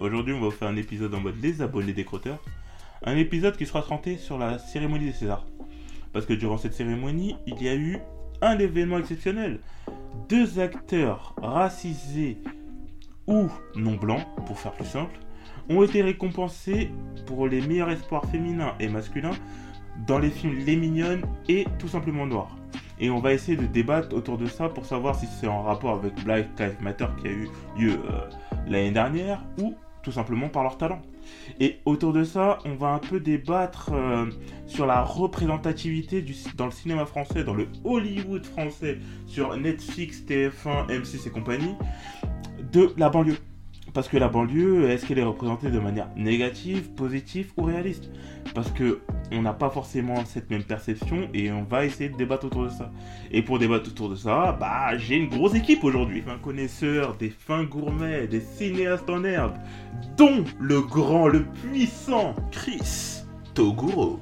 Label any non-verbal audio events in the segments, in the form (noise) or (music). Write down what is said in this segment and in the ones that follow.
Aujourd'hui, on va vous faire un épisode en mode Les abonnés des crotteurs. Un épisode qui sera centré sur la cérémonie des Césars. Parce que durant cette cérémonie, il y a eu un événement exceptionnel. Deux acteurs racisés ou non blancs, pour faire plus simple, ont été récompensés pour les meilleurs espoirs féminins et masculins dans les films Les Mignonnes et Tout simplement Noir. Et on va essayer de débattre autour de ça pour savoir si c'est en rapport avec Black Lives Matter qui a eu lieu euh, l'année dernière ou tout simplement par leur talent. Et autour de ça, on va un peu débattre euh, sur la représentativité du, dans le cinéma français, dans le Hollywood français, sur Netflix, TF1, M6 et compagnie, de la banlieue. Parce que la banlieue, est-ce qu'elle est représentée de manière négative, positive ou réaliste? Parce que on n'a pas forcément cette même perception et on va essayer de débattre autour de ça. Et pour débattre autour de ça, bah j'ai une grosse équipe aujourd'hui. Un connaisseur, des fins gourmets, des cinéastes en herbe, dont le grand, le puissant Chris Toguro.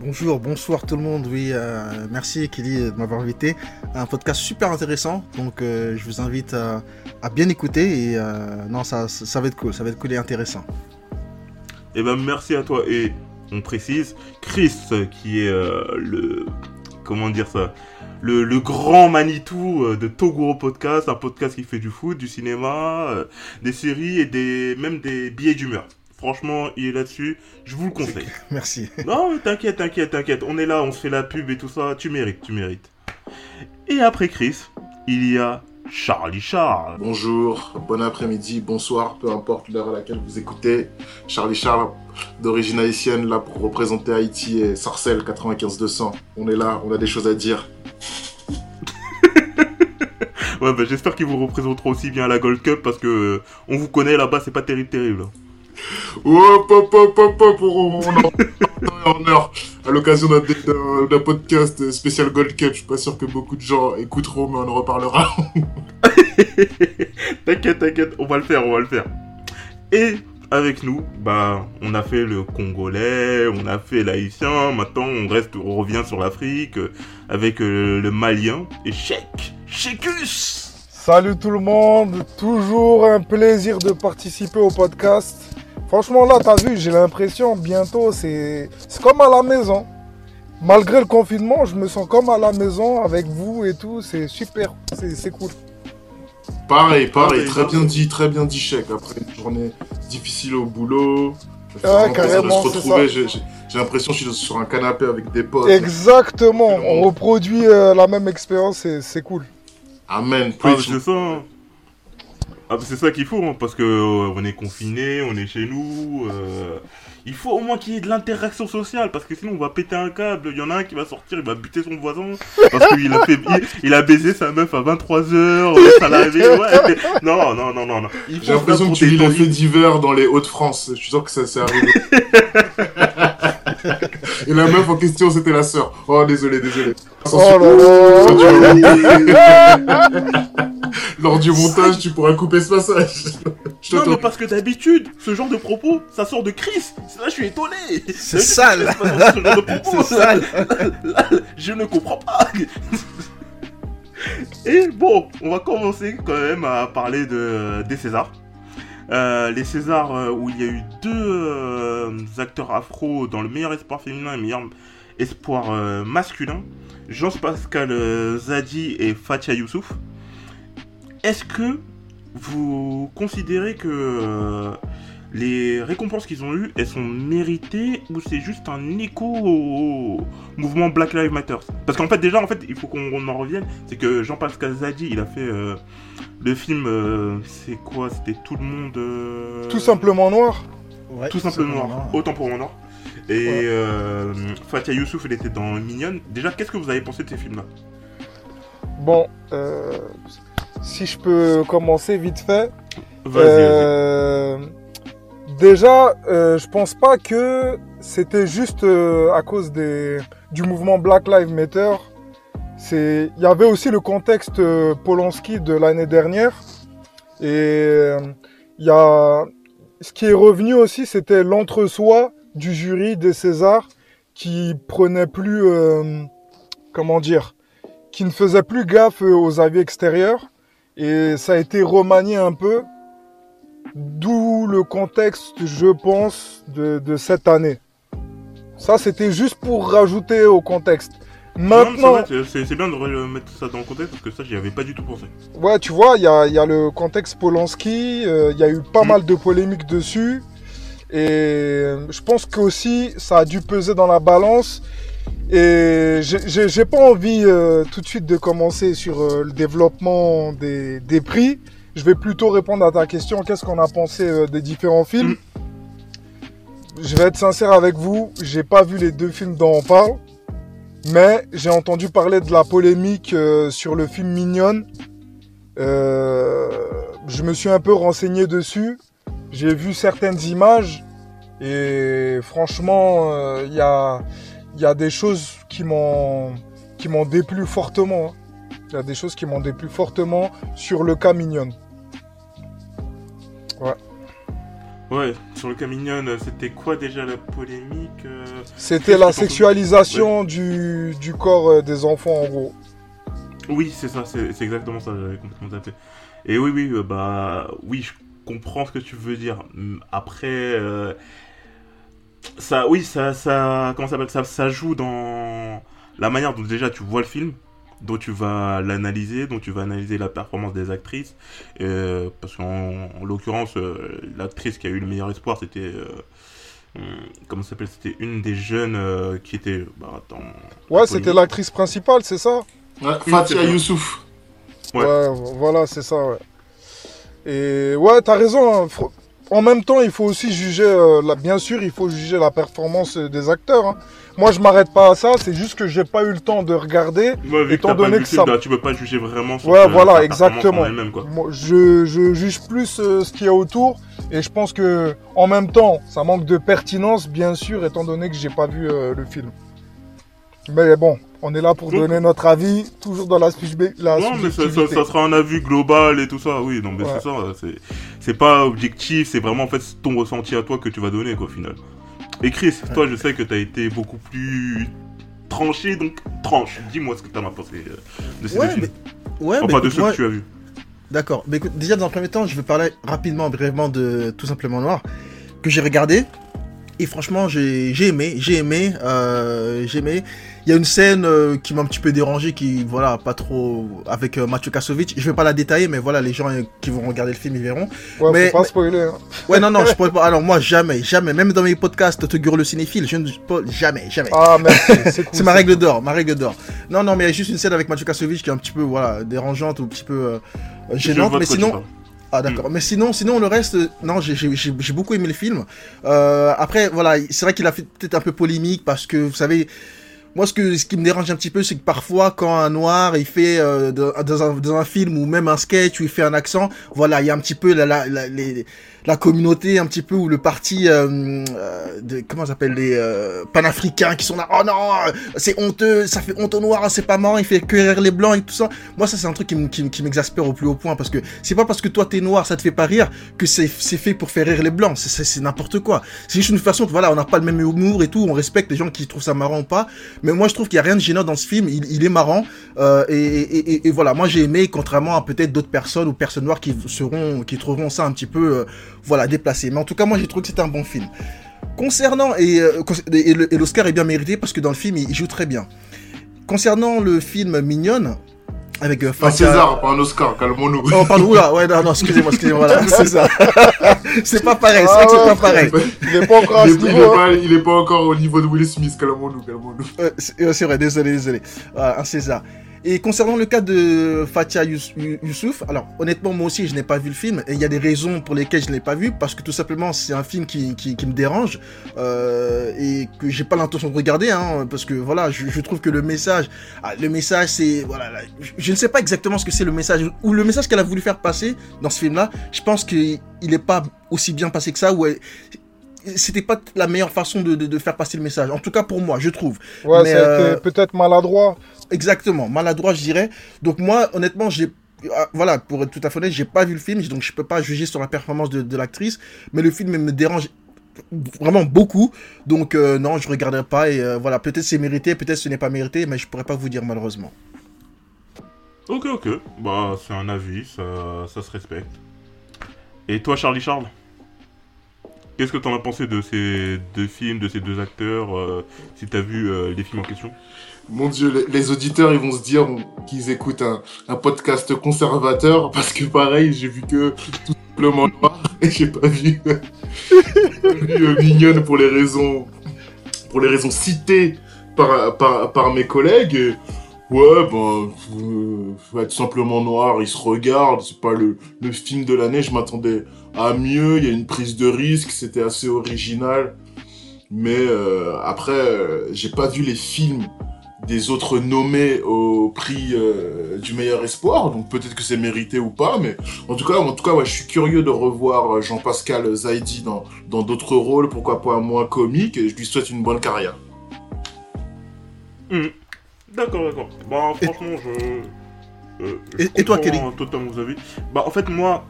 Bonjour, bonsoir tout le monde. Oui, euh, merci Kelly de m'avoir invité. Un podcast super intéressant. Donc, euh, je vous invite à, à bien écouter. Et euh, non, ça, ça va être cool. Ça va être cool et intéressant. Et ben merci à toi. Et on précise, Chris, qui est euh, le. Comment dire ça le, le grand Manitou euh, de Toguro Podcast, un podcast qui fait du foot, du cinéma, euh, des séries et des même des billets d'humeur. Franchement, il est là-dessus. Je vous le conseille. Merci. (laughs) Non, mais t'inquiète, t'inquiète, t'inquiète. On est là, on se fait la pub et tout ça. Tu mérites, tu mérites. Et après Chris, il y a Charlie Charles. Bonjour, bon après-midi, bonsoir, peu importe l'heure à laquelle vous écoutez. Charlie Charles, d'origine haïtienne, là pour représenter Haïti et Sarcelles 95-200. On est là, on a des choses à dire. (laughs) Ouais, bah, j'espère qu'ils vous représenteront aussi bien à la Gold Cup parce que euh, on vous connaît là-bas, c'est pas terrible, terrible. Hop, hop, hop, hop, hop, on on en en heure. À l'occasion d'un- d'un d'un podcast spécial Gold Cup, je suis pas sûr que beaucoup de gens écouteront, mais on en reparlera. (laughs) T'inquiète, t'inquiète, on va le faire, on va le faire. Et avec nous, bah, on a fait le Congolais, on a fait l'Haïtien, maintenant on reste, on revient sur l'Afrique euh, avec euh, le Malien et Sheik, Sheikus. Salut tout le monde, toujours un plaisir de participer au podcast. Franchement là, t'as vu, j'ai l'impression bientôt c'est c'est comme à la maison. Malgré le confinement, je me sens comme à la maison avec vous et tout, c'est super, c'est cool. Pareil, pareil, très bien dit, très bien dit, chèque. Après une journée difficile au boulot, Ouais, de se retrouver. J'ai l'impression que je suis sur un canapé avec des potes. Exactement, on reproduit euh, la même expérience, c'est c'est cool. Amen, Ah. Ah, c'est ça qu'il faut, hein, parce que euh, on est confiné, on est chez nous. euh, il faut au moins qu'il y ait de l'interaction sociale, parce que sinon on va péter un câble. Il y en a un qui va sortir, il va buter son voisin, parce qu'il a fait, il, il a baisé sa meuf à 23h, ça l'a réveillé. Ouais. (laughs) Non, non, non, non, non. J'ai l'impression que tu lis les faits divers dans les Hauts-de-France. Je suis sûr que ça s'est arrivé. (laughs) Et la meuf en question, c'était la sœur. Oh, désolé, désolé. Oh là là (laughs) Lors du montage, tu pourras couper ce passage. Je Non, mais parce que d'habitude, ce genre de propos, ça sort de Chris. Là, je suis étonné. C'est sale. Ce genre de propos. (laughs) C'est sale. Là, (laughs) je ne comprends pas. (laughs) Et bon, on va commencer quand même à parler de, des Césars. Euh, les Césars euh, où il y a eu deux euh, acteurs afro dans le meilleur espoir féminin et meilleur espoir euh, masculin, Jean-Pascal euh, Zadi et Fatia Youssouf. Est-ce que vous considérez que euh, les récompenses qu'ils ont eues, elles sont méritées ou c'est juste un écho au mouvement Black Lives Matter? Parce qu'en fait, déjà, en fait, il faut qu'on en revienne. C'est que Jean-Pascal Zadi, il a fait euh, le film. euh, c'est quoi? C'était tout le monde. euh, Tout simplement noir. Ouais, Tout simplement noir. Autant pour moi noir. Et Ouais. euh, Fatia Youssouf, elle était dans Mignonne. Déjà, qu'est-ce que vous avez pensé de ces films-là? Bon, euh, si je peux commencer vite fait. Vas-y. Euh, Déjà, euh, je pense pas que c'était juste euh, à cause des, du mouvement Black Lives Matter. C'est, il y avait aussi le contexte euh, Polanski de l'année dernière. Et il y a, ce qui est revenu aussi, c'était l'entre-soi du jury des Césars qui prenait plus, comment dire, qui ne faisait plus gaffe aux avis extérieurs. Et ça a été remanié un peu. D'où le contexte, je pense, de, de cette année. Ça, c'était juste pour rajouter au contexte. Maintenant, c'est bien de remettre ça dans le contexte parce que ça, j'y avais pas du tout pensé. ouais, tu vois, il y a, il y a le contexte Polanski, euh, il y a eu pas Mm. mal de polémiques dessus. Et je pense qu'aussi, ça a dû peser dans la balance. Et j'ai- pas envie euh, tout de suite de commencer sur euh, le développement des, des prix. Je vais plutôt répondre à ta question. Qu'est-ce qu'on a pensé euh, des différents films? Je vais être sincère avec vous. J'ai pas vu les deux films dont on parle. Mais j'ai entendu parler de la polémique euh, sur le film Mignonne. Euh, je me suis un peu renseigné dessus. J'ai vu certaines images. Et franchement, euh, il y, a, il y a des choses qui m'ont qui m'ont déplu fortement. hein. Il y a des choses qui m'ont déplu fortement sur le cas Mignonne. Ouais, sur le cas mignonne, c'était quoi déjà la polémique euh C'était la sexualisation du, du corps euh, des enfants en gros. Oui, c'est ça, c'est exactement ça, j'avais complètement tapé. Et oui, oui, euh, bah, oui, je comprends ce que tu veux dire. Après, euh, ça, oui, ça, ça, comment ça s'appelle ça, ça joue dans la manière dont déjà tu vois le film, dont tu vas l'analyser, dont tu vas analyser la performance des actrices. Euh, parce qu'en en l'occurrence, euh, l'actrice qui a eu le meilleur espoir, c'était. euh, hum, comment ça s'appelle C'était une des jeunes euh, qui était bah, dans. Ouais, la c'était l'actrice principale, c'est ça? Ouais, Fatia. Youssouf. Ouais. Ouais, voilà, c'est ça, ouais. Et ouais, t'as raison. hein. Fr- En même temps, il faut aussi juger, euh, la... bien sûr, il faut juger la performance euh, des acteurs. hein. Moi, je m'arrête pas à ça, c'est juste que j'ai pas eu le temps de regarder. Ouais, Étant donné que ça- tu peux pas juger vraiment sur Ouais, sa- voilà, exactement. quoi. Moi, je, je juge plus euh, ce qu'il y a autour. Et je pense que, en même temps, ça manque de pertinence, bien sûr, étant donné que j'ai pas vu euh, le film. Mais bon, on est là pour Donc- donner notre avis, toujours dans la, la Non, mais ça, ça- sera un avis global et tout ça, oui, non, mais Ouais. c'est ça, c'est, c'est pas objectif, c'est vraiment en fait ton ressenti à toi que tu vas donner, quoi, au final. Et Chris, toi, je sais que t'as été beaucoup plus tranché, donc tranche, dis-moi ce que t'en as pensé euh, de ces Ouais, deux films. mais- Ouais, enfin, bah, de ceux moi- que tu as vus. D'accord. Mais écoute, déjà dans un premier temps, je vais parler rapidement, brièvement de Tout simplement Noir que j'ai regardé. Et franchement, j'ai j'ai aimé, j'ai aimé, euh, j'ai aimé. Il y a une scène euh, qui m'a un petit peu dérangé, qui voilà, pas trop avec euh, Mathieu Kassovitch. Je vais pas la détailler, mais voilà, les gens euh, qui vont regarder le film ils verront. Ouais, mais- faut pas spoiler. hein. (laughs) Ouais, non, non, je pourrais pas. Alors moi, jamais, jamais, même dans mes podcasts, Toguro le cinéphile, je ne spoil jamais, jamais. Ah, merci, c'est (laughs) cool. C'est ma règle d'or, ma règle d'or. Non, non, mais il y a juste une scène avec Mathieu Kassovitch qui est un petit peu, voilà, dérangeante ou un petit peu euh, gênante, mais sinon, ah d'accord. Mais sinon, sinon le reste, non, j'ai- j'ai j'ai- j'ai beaucoup aimé le film. Euh, après, voilà, c'est vrai qu'il a fait peut-être un peu polémique parce que vous savez. Moi, ce, que, ce qui me dérange un petit peu, c'est que parfois, quand un noir, il fait euh, dans, un, dans un film ou même un sketch où il fait un accent, voilà, il y a un petit peu la, la, la, les- la communauté, un petit peu, ou le parti, euh, euh, de, comment s'appelle, les euh, panafricains qui sont là, oh non, c'est honteux, ça fait honte aux noirs, c'est pas marrant, il fait cueillir les blancs et tout ça. Moi, ça, c'est un truc qui, me- qui, me- qui m'exaspère au plus haut point parce que c'est pas parce que toi t'es noir, ça te fait pas rire que c'est fait pour faire rire les blancs. C'est n'importe quoi. C'est juste une façon, voilà, on n'a pas le même humour et tout, on respecte les gens qui trouvent ça marrant ou pas. Mais moi, je trouve qu'il y a rien de gênant dans ce film. Il, il est marrant euh, et, et, et- et voilà. Moi, j'ai aimé, contrairement à peut-être d'autres personnes ou personnes noires qui seront, qui trouveront ça un petit peu, euh, voilà, déplacé. Mais en tout cas, moi, j'ai trouvé que c'était un bon film. Concernant et, euh, et l'Oscar est bien mérité parce que dans le film, il, il joue très bien. Concernant le film Mignonne avec euh, Un César, pas un Oscar, calmons-nous. Oh, pardon, oula, ouais, non, non, excusez-moi, excusez-moi, voilà, (laughs) c'est ça. (laughs) c'est pas pareil, c'est Ah vrai que c'est pas pareil. Il est pas encore Il est, il est niveau. hein. pas, il est pas encore au niveau de Will Smith, calmons-nous, calmons-nous. Euh, c'est euh, c'est vrai, désolé, désolé. Voilà, un César. Et concernant le cas de Fatia Yous- Youssouf, alors honnêtement moi aussi je n'ai pas vu le film et il y a des raisons pour lesquelles je ne l'ai pas vu parce que tout simplement c'est un film qui, qui, me dérange euh, et que j'ai pas l'intention de regarder hein, parce que voilà je, trouve que le message ah, le message c'est voilà là, je, ne sais pas exactement ce que c'est le message ou le message qu'elle a voulu faire passer dans ce film là je pense qu'il n'est pas aussi bien passé que ça ou c'était pas la meilleure façon de, de, de faire passer le message en tout cas pour moi je trouve Ouais, Mais, ça a euh, été peut-être maladroit. Exactement, maladroit, je dirais. Donc moi, honnêtement, j'ai ah, voilà, pour être tout à fait honnête, j'ai pas vu le film, donc je peux pas juger sur la performance de, de l'actrice, mais le film me dérange vraiment beaucoup, donc euh, non, je regarderai pas et euh, voilà, peut-être c'est mérité, peut-être ce n'est pas mérité, mais je pourrais pas vous dire malheureusement. Ok, ok. Bah, c'est un avis, ça, ça se respecte. Et toi, Charlie Charles? Qu'est-ce que t'en as pensé de ces deux films, de ces deux acteurs, euh, si t'as vu euh, les films en question? Mon dieu, les, auditeurs, ils vont se dire qu'ils écoutent un, un podcast conservateur parce que pareil, j'ai vu que tout simplement noir (laughs) et j'ai pas vu, (laughs) vu euh, mignonne pour les raisons, pour les raisons citées par, par, par mes collègues. Ouais, ben, tout simplement noir, ils se regardent, c'est pas le, le film de l'année, je m'attendais à mieux, il y a une prise de risque, c'était assez original. Mais euh, après, euh, j'ai pas vu les films des autres nommés au prix euh, du meilleur espoir, donc peut-être que c'est mérité ou pas, mais en tout cas, en tout cas, ouais, je suis curieux de revoir Jean-Pascal Zaidi dans dans d'autres rôles, pourquoi pas moins comiques, et je lui souhaite une bonne carrière. D'accord, d'accord. Bah, franchement, je. euh, je Et- et toi, Kelly Totalement vos avis. Bah, en fait, moi,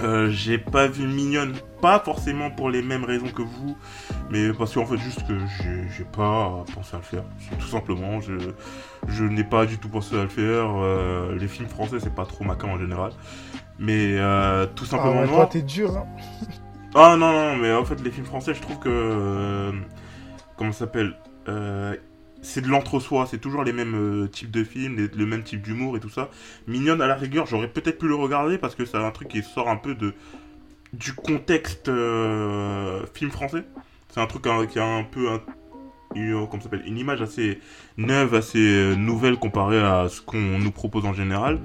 euh, j'ai pas vu Mignonne, pas forcément pour les mêmes raisons que vous, mais parce qu'en fait, juste que j'ai pas pensé à le faire. Tout simplement, je, je n'ai pas du tout pensé à le faire. euh, les films français, c'est pas trop ma en général. Mais euh, tout Ah simplement, ouais, toi, t'es dur. Hein. (laughs) Ah non, non, mais en fait, les films français, je trouve que. comment ça s'appelle? Euh, C'est de l'entre-soi, c'est toujours les mêmes euh, types de films, le même type d'humour et tout ça. Mignonne, à la rigueur, j'aurais peut-être pu le regarder parce que c'est un truc qui sort un peu de du contexte euh, film français. C'est un truc hein, qui a un peu un- une, comment ça s'appelle, une image assez neuve, assez euh, nouvelle comparée à ce qu'on nous propose en général.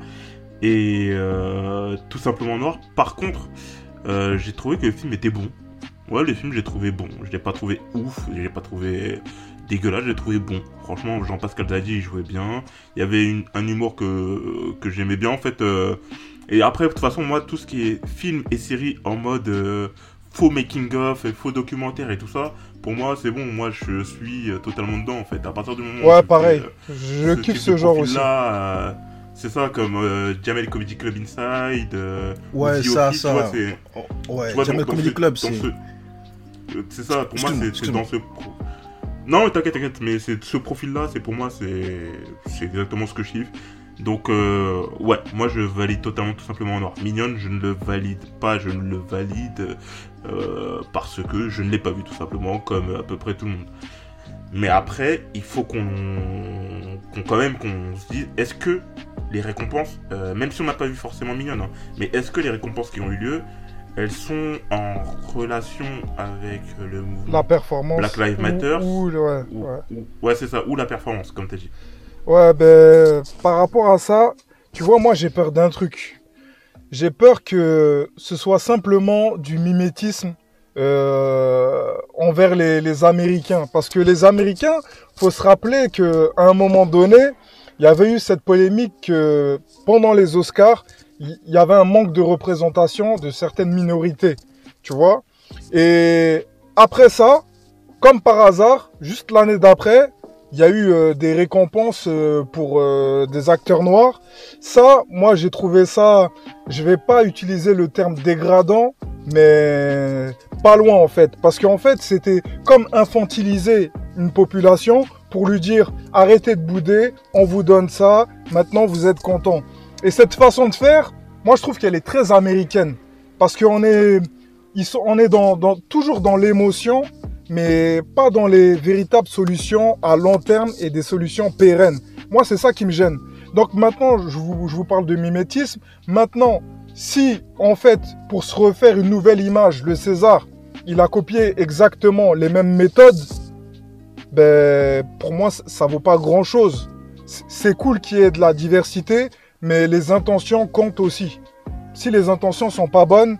Et euh, tout simplement noir. Par contre, euh, j'ai trouvé que le film était bon. Ouais, le film, j'ai trouvé bon. Je l'ai pas trouvé ouf, je l'ai pas trouvé dégueulasse, je l'ai trouvé bon. Franchement, Jean-Pascal Zadi, il jouait bien. Il y avait une- un humour que, que j'aimais bien, en fait. euh, Et après, de toute façon, moi, tout ce qui est film et série en mode euh, faux making-of, et faux documentaire et tout ça, pour moi, c'est bon. Moi, je suis euh, totalement dedans, en fait. À partir du moment où Ouais, fais, pareil. Je kiffe ce genre aussi. euh, c'est ça, comme euh, Jamel Comedy Club Inside. euh, Ouais, ça, Office, ça. tu vois, c'est- ouais, tu vois, Jamel Comedy ce- Club, c'est. ce- C'est ça, pour moi, c'est- dans ce. Non, t'inquiète, t'inquiète, mais c'est ce profil-là, c'est pour moi, c'est exactement ce que je kiffe. Donc, euh, ouais, moi je valide totalement tout simplement noir. Mignonne, je ne le valide pas, je ne le valide euh, parce que je ne l'ai pas vu tout simplement, comme à peu près tout le monde. Mais après, il faut qu'on qu'on- quand même qu'on se dise, est-ce que les récompenses, euh, même si on n'a pas vu forcément Mignonne, hein, mais est-ce que les récompenses qui ont eu lieu, elles sont en relation avec le mouvement La performance. Black Lives Matter. ou- ouais, ou- ouais. ou- ouais, c'est ça, ou la performance, comme t'as dit. Ouais, ben, par rapport à ça, tu vois, moi, j'ai peur d'un truc. J'ai peur que ce soit simplement du mimétisme euh, envers les, les Américains. Parce que les Américains, faut se rappeler que à un moment donné, il y avait eu cette polémique que pendant les Oscars, il y avait un manque de représentation de certaines minorités. Tu vois Et après ça, comme par hasard, juste l'année d'après, il y a eu euh, des récompenses euh, pour euh, des acteurs noirs. Ça, moi, j'ai trouvé ça, je vais pas utiliser le terme dégradant, mais pas loin en fait. Parce qu'en fait, c'était comme infantiliser une population pour lui dire arrêtez de bouder, on vous donne ça, maintenant vous êtes content. Et cette façon de faire, moi, je trouve qu'elle est très américaine. Parce qu'on est, ils sont, on est dans, dans, toujours dans l'émotion mais pas dans les véritables solutions à long terme et des solutions pérennes. Moi, c'est ça qui me gêne. Donc maintenant, je vous, je vous parle de mimétisme. Maintenant, si en fait, pour se refaire une nouvelle image, le César, il a copié exactement les mêmes méthodes, ben, pour moi, ça, ça vaut pas grand-chose. c'est cool qu'il y ait de la diversité, mais les intentions comptent aussi. Si les intentions sont pas bonnes,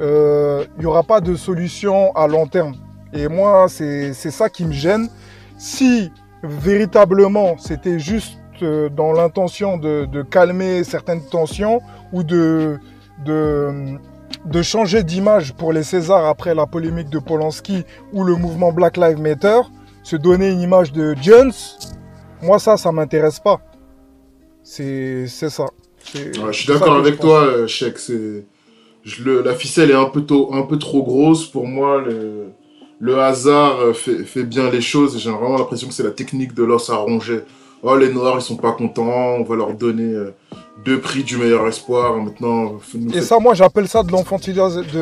euh, il n'y aura pas de solution à long terme. Et moi, c'est c'est ça qui me gêne. Si véritablement c'était juste euh, dans l'intention de, de calmer certaines tensions ou de, de, de changer d'image pour les Césars après la polémique de Polanski ou le mouvement Black Lives Matter, se donner une image de Jones, moi ça, ça m'intéresse pas. C'est c'est ça. Ouais, je suis d'accord je avec toi, euh, le- la ficelle est un peu tôt, un peu trop grosse pour moi. Le, le hasard euh, fait, fait bien les choses. et J'ai vraiment l'impression que c'est la technique de l'os à ronger. Oh, les Noirs, ils sont pas contents. On va leur donner euh, deux prix du meilleur espoir. Maintenant, nous Et ça, moi, j'appelle ça de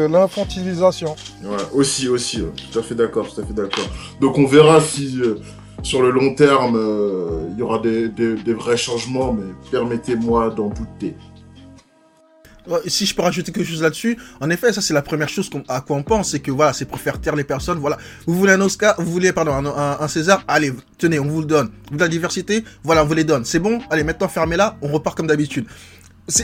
l'infantilisation. Ouais, aussi, aussi, ouais. tout à fait d'accord, tout à fait d'accord. Donc on verra si euh, sur le long terme euh, il y aura des, des- des vrais changements, mais permettez-moi d'en douter. Ouais, Si je peux rajouter quelque chose là-dessus, en effet, ça c'est la première chose à quoi on pense, c'est que voilà, c'est pour faire taire les personnes. Voilà, vous voulez un Oscar, vous voulez pardon un, un- un César, allez, tenez, on vous le donne. Vous voulez la diversité, voilà, on vous les donne. C'est bon, allez, maintenant fermez-la, on repart comme d'habitude.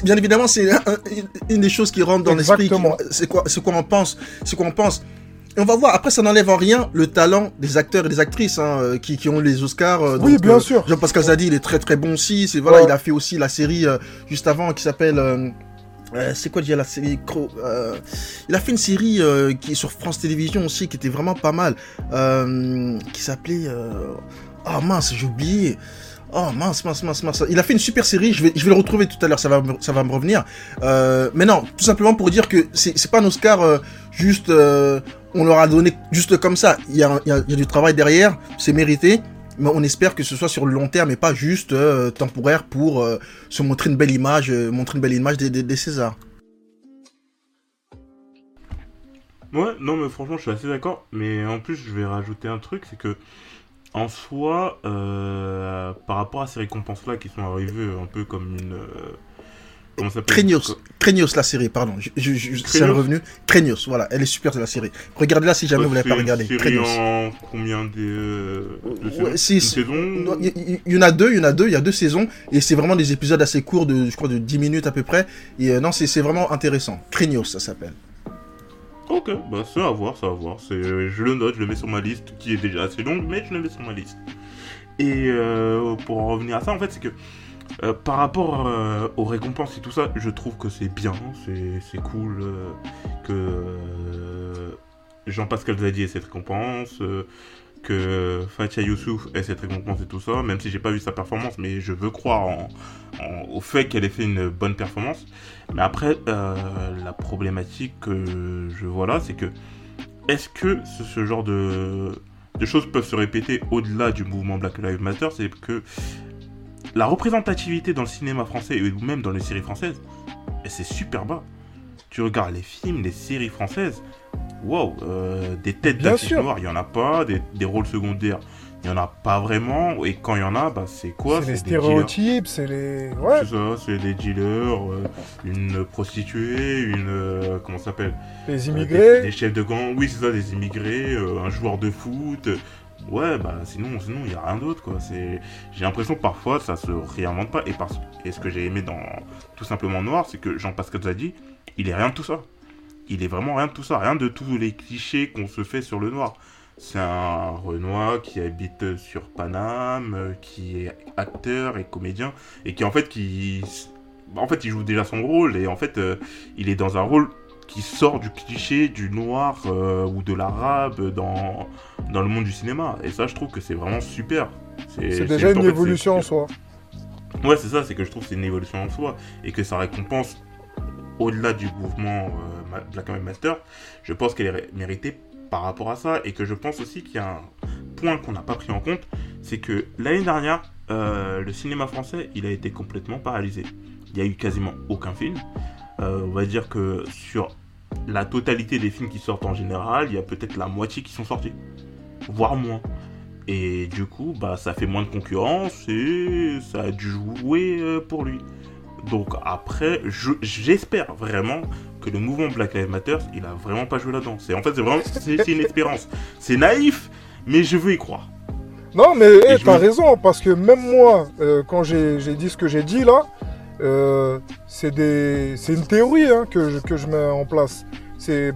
Bien évidemment c'est (laughs) un- une- une des choses qui rentre dans l'esprit. C'est quoi, c'est quoi on pense, c'est quoi on pense. Et on va voir. Après, ça n'enlève en rien le talent des acteurs et des actrices hein, euh, qui, qui ont les Oscars. euh, Oui, donc, bien euh, sûr. Jean-Pascal Zadi, il est très très bon aussi. C'est voilà, Ouais. il a fait aussi la série euh, juste avant qui s'appelle. c'est quoi déjà la série? Cro- Il a fait une série qui est sur France Télévisions aussi, qui était vraiment pas mal, qui s'appelait. Oh mince, j'ai oublié. Oh mince, mince, mince, mince. Il a fait une super série. Je vais, je vais le retrouver tout à l'heure. Ça va, me- ça va me revenir. Euh, mais non, tout simplement pour dire que c'est c'est pas un Oscar euh, juste. euh, on leur a donné juste comme ça. Il y a, du travail derrière. C'est mérité. Mais on espère que ce soit sur le long terme et pas juste euh, temporaire pour euh, se montrer une belle image, euh, montrer une belle image des, des, des Césars. Ouais, non, mais franchement, je suis assez d'accord. Mais en plus, je vais rajouter un truc, c'est que, en soi, par rapport à ces récompenses-là qui sont arrivées un peu comme une. euh, comment ça s'appelle Craignos, Craignos la série, pardon. C'est Craignos revenu. Craignos, voilà, elle est super de la série. Regardez-la si jamais Ouais, vous l'avez pas regardé. une série Craignos. en combien de, de Ouais, saisons Il y, y en a deux, il y en a deux, il y a deux saisons et c'est vraiment des épisodes assez courts de, je crois, de 10 minutes à peu près. Et euh, non, c'est vraiment intéressant. Craignos, ça s'appelle. Ok, bah c'est à voir, c'est à voir. C'est, je le note, je le mets sur ma liste, qui est déjà assez longue, mais je le mets sur ma liste. Et euh, pour en revenir à ça, en fait, c'est que euh, par rapport euh, aux récompenses et tout ça, je trouve que c'est bien, c'est, cool euh, que Jean-Pascal Zadi ait cette récompense, que Fatia Youssouf ait cette récompense et tout ça, même si j'ai pas vu sa performance, mais je veux croire au fait qu'elle ait fait une bonne performance. Mais après, la problématique que je vois là, c'est que est-ce que ce, ce genre de, de choses peuvent se répéter au-delà du mouvement Black Lives Matter? C'est que la représentativité dans le cinéma français ou même dans les séries françaises, c'est super bas. Tu regardes les films, les séries françaises, wow, euh, des têtes d'affiches noires, il y en a pas, des, des rôles secondaires, il y en a pas vraiment, et quand il y en a, bah c'est quoi? C'est les stéréotypes, c'est les. Ouais. C'est ça, c'est des dealers, euh, une prostituée, une. euh, comment ça s'appelle? Les Euh, des, immigrés. des chefs de gang, oui, c'est ça, des immigrés, un joueur de foot. Ouais, bah sinon, sinon il n'y a rien d'autre, quoi. C'est... J'ai l'impression que parfois ça se réinvente pas. Et, parce... ce que j'ai aimé dans Tout simplement Noir, c'est que Jean-Pascal Zadi, il est rien de tout ça. Il est vraiment rien de tout ça, rien de tous les clichés qu'on se fait sur le noir. C'est un Renoir qui habite sur Paname, euh, qui est acteur et comédien, et qui en fait, qui, en fait, il joue déjà son rôle, et en fait, euh, il est dans un rôle qui sort du cliché du noir euh, ou de l'arabe dans, dans le monde du cinéma. Et ça, je trouve que c'est vraiment super. C'est déjà en une fait, évolution en soi. Ouais, c'est ça, c'est que je trouve que c'est une évolution en soi et que ça récompense au-delà du mouvement euh, Black Lives Matter. Je pense qu'elle est méritée par rapport à ça et que je pense aussi qu'il y a un point qu'on n'a pas pris en compte, c'est que l'année dernière, euh, le cinéma français, il a été complètement paralysé. Il y a eu quasiment aucun film. Euh, on va dire que sur la totalité des films qui sortent en général, il y a peut-être la moitié qui sont sortis, voire moins. Et du coup, bah, ça fait moins de concurrence et ça a dû jouer euh, pour lui. Donc après, je- j'espère vraiment que le mouvement Black Lives Matter, il a vraiment pas joué là-dedans. C'est en fait, c'est vraiment, c'est une espérance. C'est naïf, mais je veux y croire. Non, mais hey, je t'as me- raison, parce que même moi, euh, quand j'ai dit ce que j'ai dit là, euh, c'est une théorie hein, que, je, que je mets en place. C'est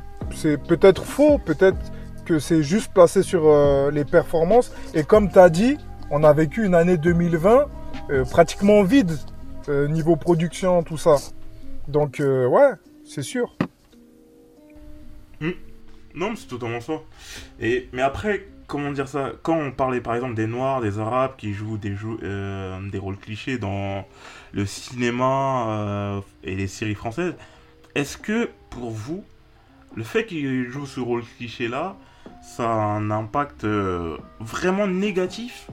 peut-être faux, peut-être que c'est juste placé sur euh, les performances. Et comme t'as dit, on a vécu une année 2020 euh, pratiquement vide, euh, niveau production, tout ça. Donc, ouais, c'est sûr. Non, mais c'est totalement ça. Et, mais après, comment dire ça? Quand on parlait par exemple des Noirs, des Arabes qui jouent des, euh, des rôles clichés dans le cinéma euh, et les séries françaises, est-ce que pour vous, le fait qu'ils jouent ce rôle cliché-là, ça a un impact euh, vraiment négatif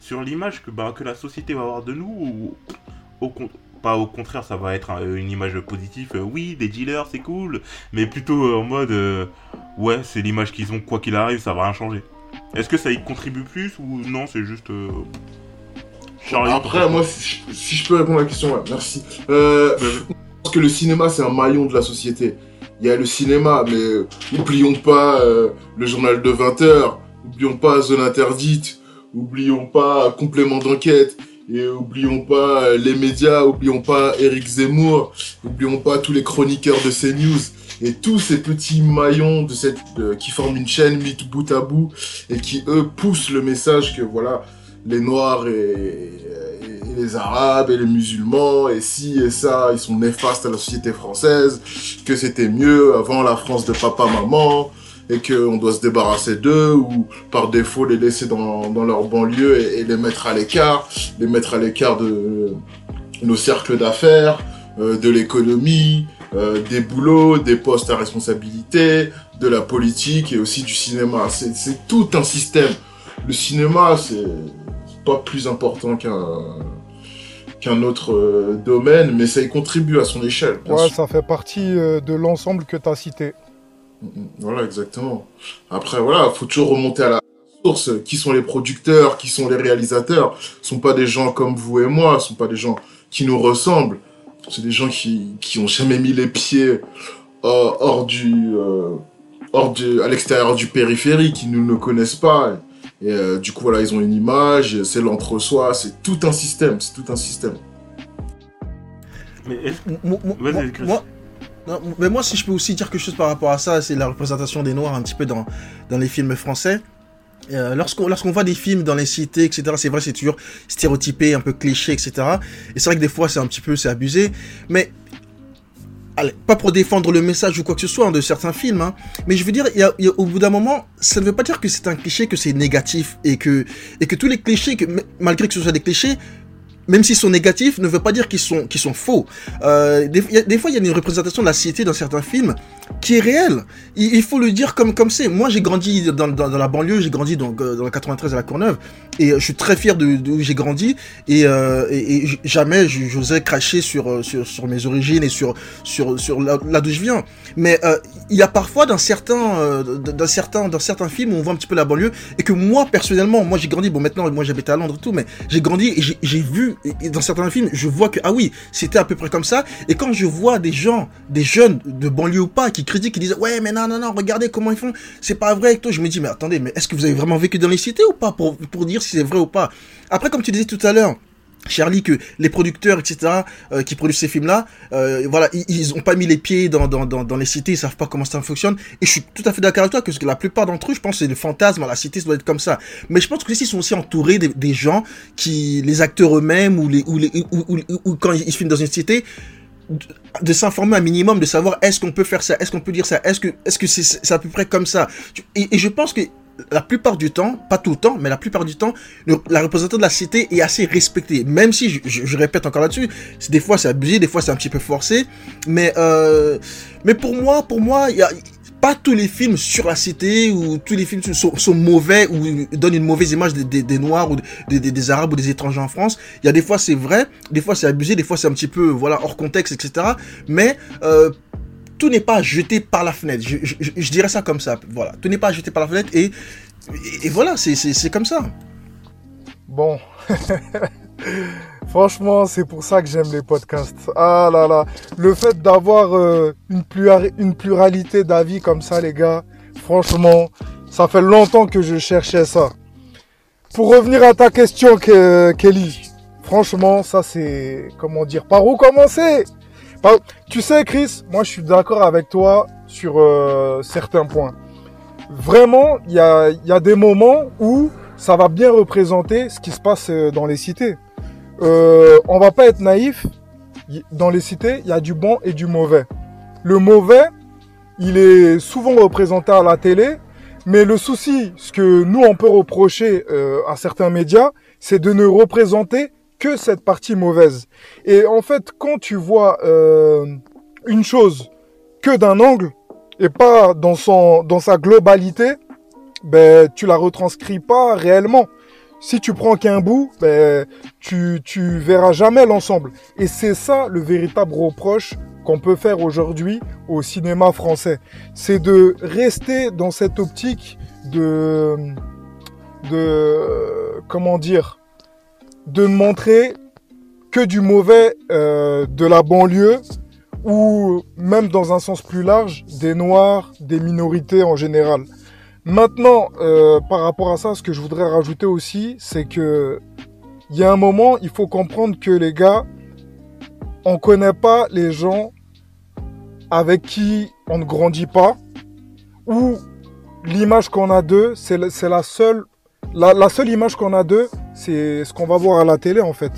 sur l'image que, bah, que la société va avoir de nous ou pas au contraire, ça va être une image positive. euh, oui, des dealers, c'est cool, mais plutôt en mode ouais, c'est l'image qu'ils ont, quoi qu'il arrive, ça va rien changer. Est-ce que ça y contribue plus ou non, c'est juste. Après, moi, si je, si je peux répondre à la question, ouais, merci. Euh, je pense que le cinéma, c'est un maillon de la société. Il y a le cinéma, mais oublions pas euh, le journal de 20h, oublions pas Zone Interdite, oublions pas Complément d'enquête, et oublions pas euh, les médias, oublions pas Eric Zemmour, oublions pas tous les chroniqueurs de CNews, et tous ces petits maillons de cette, de- qui forment une chaîne mis bout à bout, et qui, eux, poussent le message que, voilà, les Noirs et, les Arabes et les musulmans et ci et ça, ils sont néfastes à la société française, que c'était mieux avant la France de papa-maman et qu'on doit se débarrasser d'eux ou par défaut les laisser dans, dans leur banlieue et, les mettre à l'écart, les mettre à l'écart de nos cercles d'affaires, euh, de l'économie, euh, des boulots, des postes à responsabilité, de la politique et aussi du cinéma. C'est tout un système. Le cinéma, c'est pas plus important qu'un qu'un autre euh, domaine, mais ça y contribue à son échelle. Ouais, sûr. ça fait partie euh, de l'ensemble que t'as cité. Mm, Voilà, exactement. Après, voilà, faut toujours remonter à la source. Qui sont les producteurs, qui sont les réalisateurs? Ce sont pas des gens comme vous et moi, ce sont pas des gens qui nous ressemblent. C'est des gens qui, qui ont jamais mis les pieds euh, hors du, hors du, à l'extérieur du périphérique, qui nous ne connaissent pas. Et euh, du coup, voilà, ils ont une image, c'est l'entre-soi, c'est tout un système, c'est tout un système. Mais Moi, moi- non, mais moi, si je peux aussi dire quelque chose par rapport à ça, c'est la représentation des Noirs un petit peu dans, dans les films français. Euh, lorsqu'on lorsqu'on voit des films dans les cités, etc., c'est vrai, c'est toujours stéréotypé, un peu cliché, etc. Et c'est vrai que des fois, c'est un petit peu, c'est abusé. Mais, allez, pas pour défendre le message ou quoi que ce soit hein, de certains films, hein, mais je veux dire, y a, y a- au bout d'un moment, ça ne veut pas dire que c'est un cliché, que c'est négatif, et que, et que tous les clichés, que, malgré que ce soit des clichés, même s'ils sont négatifs, ne veut pas dire qu'ils sont, qu'ils sont faux. Euh, des, des fois, il y a une représentation de la cité dans certains films qui est réelle. Il, faut le dire comme comme c'est. Moi, j'ai grandi dans, dans, dans la banlieue, j'ai grandi donc, euh, dans le 93 à la Courneuve, et euh, je suis très fier de, de j'ai grandi, et, euh, jamais j'osais cracher sur, sur, sur mes origines et sur, sur, sur là, d'où je viens. Mais il y a parfois dans certains, dans, certains, dans certains films où on voit un petit peu la banlieue, et que moi, personnellement, moi j'ai grandi, bon maintenant, moi j'habite à Londres et tout, mais j'ai grandi et j'ai- vu, dans certains films, je vois que, ah oui, c'était à peu près comme ça, et quand je vois des gens, des jeunes de banlieue ou pas, qui critiquent, qui disent, ouais, mais non, non, non, regardez comment ils font, c'est pas vrai, et tout, je me dis, mais attendez, mais est-ce que vous avez vraiment vécu dans les cités ou pas, pour, pour dire si c'est vrai ou pas? Après, comme tu disais tout à l'heure, Charlie, que les producteurs, etc., euh, qui produisent ces films-là, euh, voilà, ils, ils ont pas mis les pieds dans, dans, dans, les cités, ils savent pas comment ça fonctionne. Et je suis tout à fait d'accord avec toi, que la plupart d'entre eux, je pense, c'est le fantasme à la cité, ça doit être comme ça. Mais je pense que ils sont aussi entourés des, gens qui, les acteurs eux-mêmes, ou les, ou les, ou, ou- quand ils filment dans une cité, de, s'informer un minimum, de savoir est-ce qu'on peut faire ça, est-ce qu'on peut dire ça, est-ce que, est-ce que c'est, à peu près comme ça. Et, je pense que la plupart du temps, pas tout le temps, mais la plupart du temps, la représentation de la cité est assez respectée. Même si, je, répète encore là-dessus, des fois c'est abusé, des fois c'est un petit peu forcé. Mais, euh, mais pour moi, pour moi, il y a pas tous les films sur la cité ou tous les films sont, mauvais ou donnent une mauvaise image des, Noirs ou des, Arabes ou des étrangers en France. Il y a des fois c'est vrai, des fois c'est abusé, des fois c'est un petit peu voilà hors contexte, etc. Mais euh, tout n'est pas jeté par la fenêtre. Je, dirais ça comme ça. Voilà, tout n'est pas jeté par la fenêtre et, et, voilà, c'est comme ça. Bon. (laughs) Franchement, c'est pour ça que j'aime les podcasts. Ah là là. Le fait d'avoir euh, une, plura- une pluralité d'avis comme ça, les gars, franchement, ça fait longtemps que je cherchais ça. pour revenir à ta question, Ke- Kelly, franchement, ça c'est, comment dire, par où commencer? Tu sais, Chris, moi je suis d'accord avec toi sur euh, certains points. Vraiment, il y a, il y a des moments où ça va bien représenter ce qui se passe euh, dans les cités. Euh, on va pas être naïf. Dans les cités, il y a du bon et du mauvais. Le mauvais, il est souvent représenté à la télé, mais le souci, ce que nous on peut reprocher euh, à certains médias, c'est de ne représenter que cette partie mauvaise. Et en fait, quand tu vois euh, une chose que d'un angle et pas dans son dans sa globalité, ben tu la retranscris pas réellement. Si tu prends qu'un bout, ben tu verras jamais l'ensemble. Et c'est ça le véritable reproche qu'on peut faire aujourd'hui au cinéma français. C'est de rester dans cette optique de, comment dire, de montrer que du mauvais euh, de la banlieue ou même dans un sens plus large des noirs, des minorités en général. Maintenant, euh, par rapport à ça, ce que je voudrais rajouter aussi, c'est que il y a un moment, il faut comprendre que les gars, on connaît pas les gens avec qui on ne grandit pas, ou l'image qu'on a d'eux, c'est la seule, la, seule image qu'on a d'eux, c'est ce qu'on va voir à la télé en fait.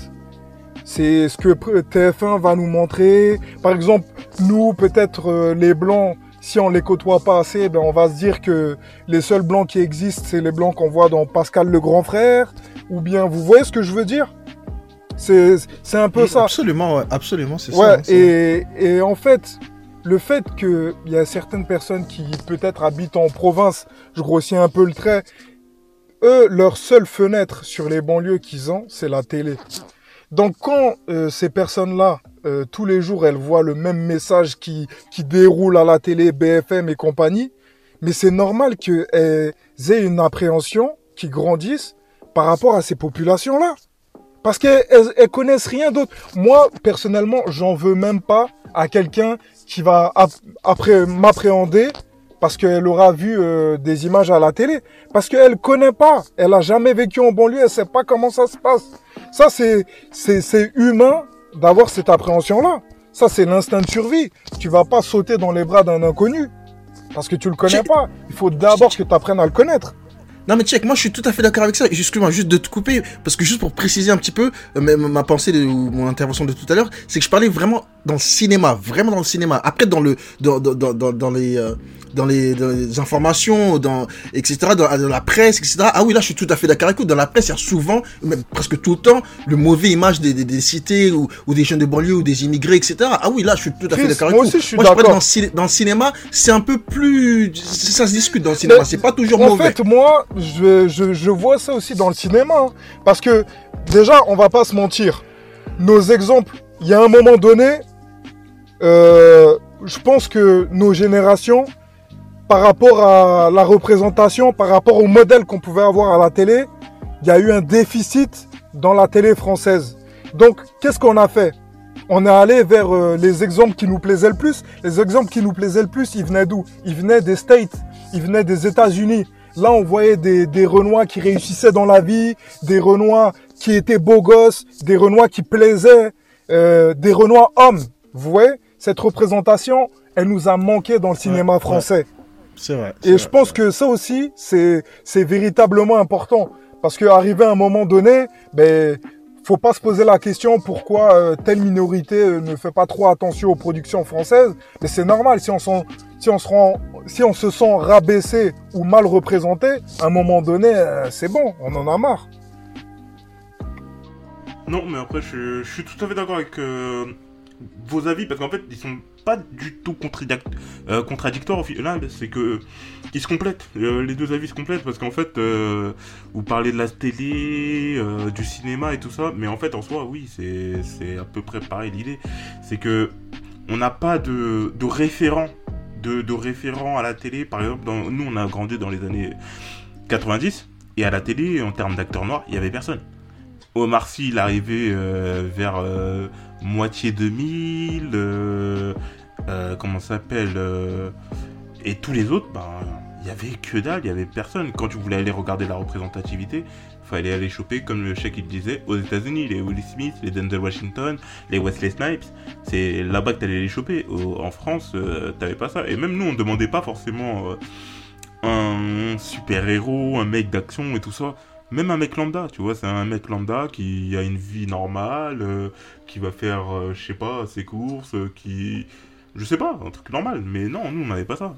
C'est ce que pr- TF1 va nous montrer. Par exemple, nous, peut-être euh, les blancs, si on les côtoie pas assez, ben on va se dire que les seuls blancs qui existent, c'est les blancs qu'on voit dans Pascal le grand frère, ou bien, vous voyez ce que je veux dire? C'est un peu Oui, ça. Absolument, ouais, absolument, c'est Ouais, ça. et, et en fait, le fait qu'il y a certaines personnes qui peut-être habitent en province, je grossis un peu le trait, eux, leur seule fenêtre sur les banlieues qu'ils ont, c'est la télé. Donc quand euh, ces personnes-là, euh, tous les jours, elles voient le même message qui, qui déroule à la télé, BFM et compagnie, mais c'est normal qu'elles aient une appréhension qui grandisse par rapport à ces populations-là. Parce qu'elles elles- elles connaissent rien d'autre. Moi, personnellement, j'en veux même pas à quelqu'un qui va ap- après m'appréhender parce qu'elle aura vu euh, des images à la télé. Parce qu'elle connaît pas. Elle a jamais vécu en banlieue. Elle sait pas comment ça se passe. Ça, c'est humain d'avoir cette appréhension-là. Ça, c'est l'instinct de survie. Tu vas pas sauter dans les bras d'un inconnu. Parce que tu le connais pas. Il faut d'abord que tu apprennes à le connaître. Non mais check, moi je suis tout à fait d'accord avec ça. Excuse-moi, juste de te couper, parce que juste pour préciser un petit peu euh, ma, pensée de, ou mon intervention de tout à l'heure, c'est que je parlais vraiment dans le cinéma, vraiment dans le cinéma. Après dans le dans dans dans, dans, dans les euh, dans les, dans les informations, dans etc. Dans, dans la presse, etc. Ah oui là je suis tout à fait d'accord avec vous. Dans la presse il y a souvent, même presque tout le temps, le mauvais image des, des, des cités ou, ou des jeunes de banlieue ou des immigrés, etc. Ah oui là je suis tout à fait d'accord avec moi vous. aussi, je suis moi, d'accord. dans, dans le cinéma, c'est un peu plus, ça se discute dans le cinéma. C'est pas toujours En mauvais. fait, moi, je, je, je vois ça aussi dans le cinéma. hein. Parce que, déjà, on va pas se mentir. Nos exemples, il y a un moment donné, euh, je pense que nos générations, par rapport à la représentation, par rapport au modèle qu'on pouvait avoir à la télé, il y a eu un déficit dans la télé française. Donc, qu'est-ce qu'on a fait? On est allé vers euh, les exemples qui nous plaisaient le plus. Les exemples qui nous plaisaient le plus, ils venaient d'où? Ils venaient des States, ils venaient des États-Unis. Là, on voyait des, des Renois qui réussissaient dans la vie, des Renois qui étaient beaux gosses, des Renois qui plaisaient, euh, des Renois hommes. Vous voyez? Cette représentation, elle nous a manqué dans le cinéma ouais. français. C'est vrai. Et je pense que ça aussi, c'est c'est véritablement important. Parce qu'arrivé à un moment donné, ben, faut pas se poser la question pourquoi euh, telle minorité euh, ne fait pas trop attention aux productions françaises. Mais c'est normal, si on, s'en- si, on se rend, si on se sent rabaissé ou mal représenté, à un moment donné, euh, c'est bon, on en a marre. Non, mais après, je, je suis tout à fait d'accord avec euh, vos avis, parce qu'en fait, ils sont pas du tout euh, contradictoires au final, c'est que ils se complètent, Euh, les deux avis se complètent, parce qu'en fait, euh, vous parlez de la télé, du cinéma et tout ça, mais en fait, en soi, oui, c'est à peu près pareil l'idée, c'est que on n'a pas de, de référent, de, de référent à la télé, par exemple, dans, nous, on a grandi dans les années 90, et à la télé, en termes d'acteurs noirs, il y avait personne. Omar Sy, il arrivait vers moitié 2000, euh, comment s'appelle euh, Et tous les autres, ben, il il y avait que dalle, il y avait personne. Quand tu voulais aller regarder la représentativité, fallait aller choper, comme le chèque il disait, aux États-Unis, les Will Smith, les Denzel Washington, les Wesley Snipes. C'est là-bas que t'allais les choper. En France, euh, t'avais pas ça. Et même nous, on demandait pas forcément euh, un super-héros, un mec d'action et tout ça. Même un mec lambda, tu vois, c'est un mec lambda qui a une vie normale, euh, qui va faire, je sais pas, ses courses, qui... Je sais pas, un truc normal. Mais non, nous, on n'avait pas ça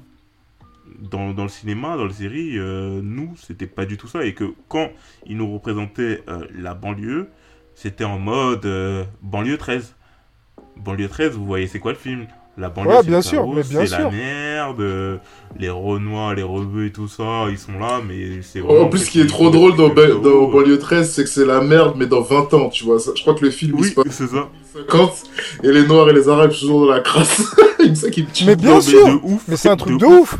dans, dans le cinéma, dans les séries, euh, nous, c'était pas du tout ça. Et que quand ils nous représentaient euh, la banlieue, c'était en mode euh, banlieue 13. Banlieue 13, vous voyez, c'est quoi le film? La banlieue, Ouais, c'est bien sûr, mais bien c'est la sûr. merde. euh, les Renois, les Rebeux et tout ça, ils sont là, mais c'est En plus, ce qui est trop drôle dans, Ba-. Banlieue 13, c'est que c'est la merde, mais dans 20 ans, tu vois. Ça- Je crois que le film, il Oui, se passe c'est ça. 50, et les Noirs et les Arabes sont toujours dans la crasse. (laughs) c'est ça qui me tue. Mais bien Non, sûr, de ouf, mais c'est un truc de ouf.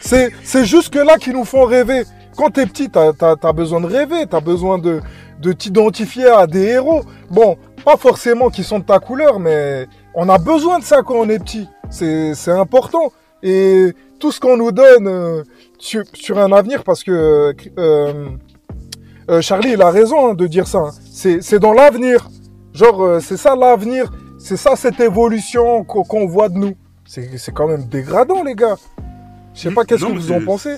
C'est, c'est jusque là qu'ils nous font rêver. Quand t'es petit, t'as, t'as, t'as besoin de rêver, t'as besoin de, de t'identifier à des héros. Bon, pas forcément qui sont de ta couleur, mais on a besoin de ça quand on est petit. C'est, c'est important. Et tout ce qu'on nous donne euh, sur, sur un avenir, parce que euh, euh, Charlie, il a raison hein, de dire ça. hein. C'est, c'est dans l'avenir. Genre, c'est ça l'avenir. C'est ça cette évolution qu'on voit de nous. C'est, quand même dégradant, les gars. Je sais pas qu'est-ce que vous en pensez.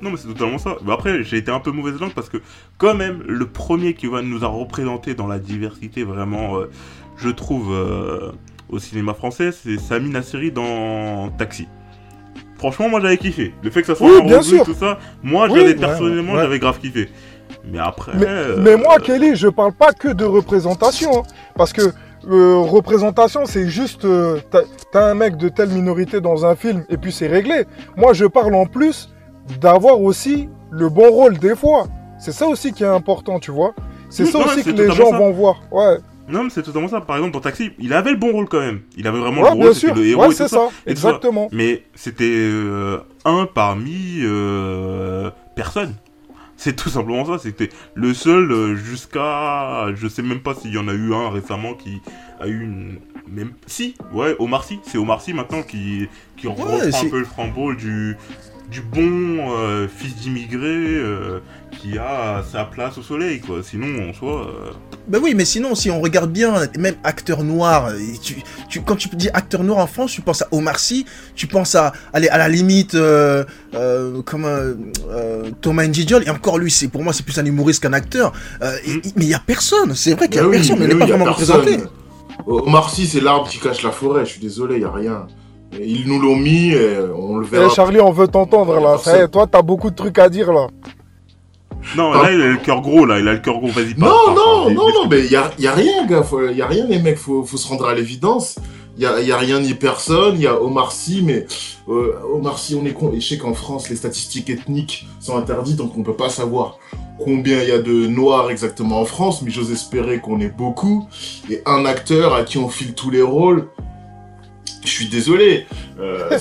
Non, mais c'est totalement ça. Mais après, j'ai été un peu mauvaise langue parce que, quand même, le premier qui va nous a représenté dans la diversité, vraiment, euh, je trouve, euh, au cinéma français, c'est Sami Nasseri dans Taxi. Franchement, moi j'avais kiffé. Le fait que ça soit Oui, en bien sûr. tout ça, moi Oui, j'avais ouais, personnellement, ouais. j'avais grave kiffé. Mais après. Mais, euh, mais moi, Kelly, je parle pas que de représentation. hein. parce que euh, représentation, c'est juste. euh, t'as, un mec de telle minorité dans un film et puis c'est réglé. Moi, je parle en plus d'avoir aussi le bon rôle des fois. C'est ça aussi qui est important, tu vois. C'est Oui, ça ouais, aussi que les gens ça. vont voir. Ouais, Non, mais c'est totalement ça. Par exemple, dans Taxi, il avait le bon rôle quand même. Il avait vraiment ouais le bon rôle, c'était le héros Ouais, et c'est tout ça. et tout ça. Exactement. Mais c'était euh, un parmi euh, personne. C'est tout simplement ça. C'était le seul euh, jusqu'à. Je sais même pas s'il y en a eu un récemment qui a eu une. Même si, ouais, Omar Sy. C'est Omar Sy maintenant qui, qui reprend un peu le flambeau du, du bon euh, fils d'immigré euh, qui a sa place au soleil, quoi. Sinon, en soi. euh, Ben oui, mais sinon, si on regarde bien, même acteur noir, et tu, tu, quand tu dis acteur noir en France, tu penses à Omar Sy, tu penses à, allez, à la limite, euh, euh, comme euh, euh, Thomas Njijol, et encore lui, c'est pour moi, c'est plus un humoriste qu'un acteur. Euh, et- Mm. mais il y a personne, c'est vrai qu'il y a Bah oui, personne, mais il mais n'est pas oui, vraiment représenté. Omar Sy, c'est l'arbre qui cache la forêt. Je suis désolé, il y a rien. Ils nous l'ont mis, et on le Eh, verra. Charlie, on veut t'entendre là. Ça y est, Personne. toi, t'as beaucoup de trucs à dire là. Non, Ah. là, il a le cœur gros, là. Il a le cœur gros. Vas-y, Non, parle, non, parle. non, non, mais il y a, y a rien, gars. Il y a rien, les mecs. Faut, faut se rendre à l'évidence. Il y a, y a rien ni personne. Il y a Omar Sy, mais euh, Omar Sy, on est con. Et je sais qu'en France, les statistiques ethniques sont interdites, donc on peut pas savoir combien il y a de noirs exactement en France, mais j'ose espérer qu'on est beaucoup. Et un acteur à qui on file tous les rôles, je suis désolé. Euh,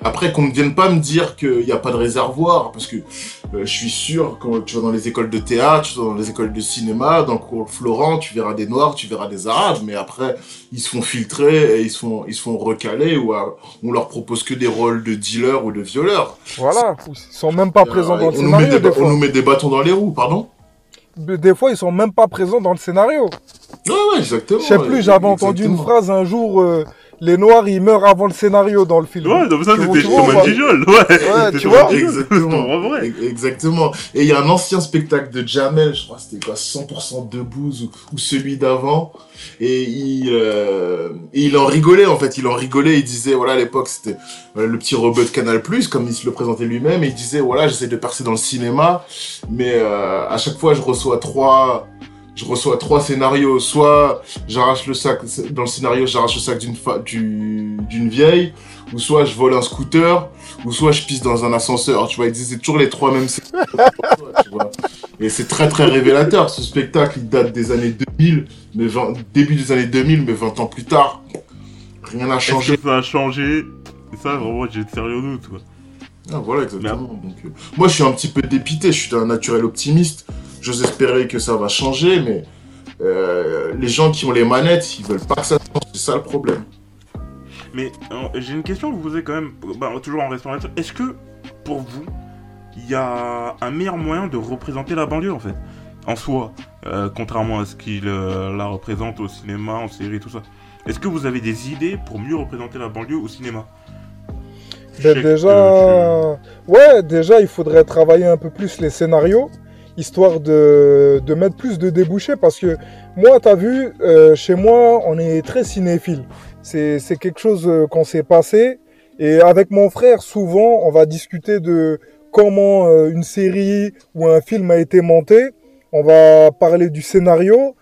Après, qu'on ne vienne pas me dire qu'il n'y a pas de réservoir, parce que euh, je suis sûr, quand tu vas dans les écoles de théâtre, tu vas dans les écoles de cinéma, dans le cours Florent, tu verras des Noirs, tu verras des Arabes, mais après, ils se font filtrer et ils se font, ils se font recaler ou euh, on leur propose que des rôles de dealer ou de violeur. Voilà. Ils sont même pas présents Euh, dans le on, nous met scénario des, des ba- on nous met des bâtons dans les roues, pardon? Des fois, ils sont même pas présents dans le scénario. Ouais, ouais, exactement. Je sais plus, j'avais entendu une phrase un jour, euh, les noirs ils meurent avant le scénario dans le film. Ouais, donc ça, Tu vois, c'était tu vois, Thomas ouais. Gijol. Ouais, Ouais, c'était tu vois. Exactement. Exactement. Et il y a un ancien spectacle de Jamel, je crois que c'était quoi, 100% debout ou, ou celui d'avant. Et il, euh, et il en rigolait, en fait. Il en rigolait. Il disait, voilà, à l'époque, c'était euh, le petit robot de Canal+, comme il se le présentait lui-même. Et il disait, voilà, j'essaie de percer dans le cinéma. Mais euh, à chaque fois, je reçois trois... Je reçois trois scénarios. Soit j'arrache le sac, dans le scénario, j'arrache le sac d'une fa- du- d'une vieille, ou soit je vole un scooter, ou soit je pisse dans un ascenseur. Tu vois, ils disaient toujours les trois mêmes scénarios. (laughs) tu vois. Et c'est très très révélateur. Ce spectacle, il date des années 2000, mais 20 début des années 2000, mais 20 ans plus tard. Rien n'a changé. que ça a changé? Et ça, vraiment, j'ai de sérieux quoi. Ah, voilà, exactement. Donc, euh, moi, je suis un petit peu dépité. Je suis un naturel optimiste. J'ose espérer que ça va changer, mais euh, les gens qui ont les manettes, ils veulent pas que ça change. C'est ça le problème. Mais j'ai une question à vous poser quand même, bah, toujours en restant là-dessus. Est-ce que pour vous, il y a un meilleur moyen de représenter la banlieue en fait? En soi, euh, contrairement à ce qu'il euh, la représente au cinéma, en série, tout ça. Est-ce que vous avez des idées pour mieux représenter la banlieue au cinéma? Ben que déjà, ouais, déjà, il faudrait travailler un peu plus les scénarios, histoire de, de mettre plus de débouchés, parce que moi, t'as vu, euh, chez moi, on est très cinéphile. C'est, c'est quelque chose euh, qu'on s'est passé, et avec mon frère, souvent, on va discuter de comment euh, une série ou un film a été monté. On va parler du scénario,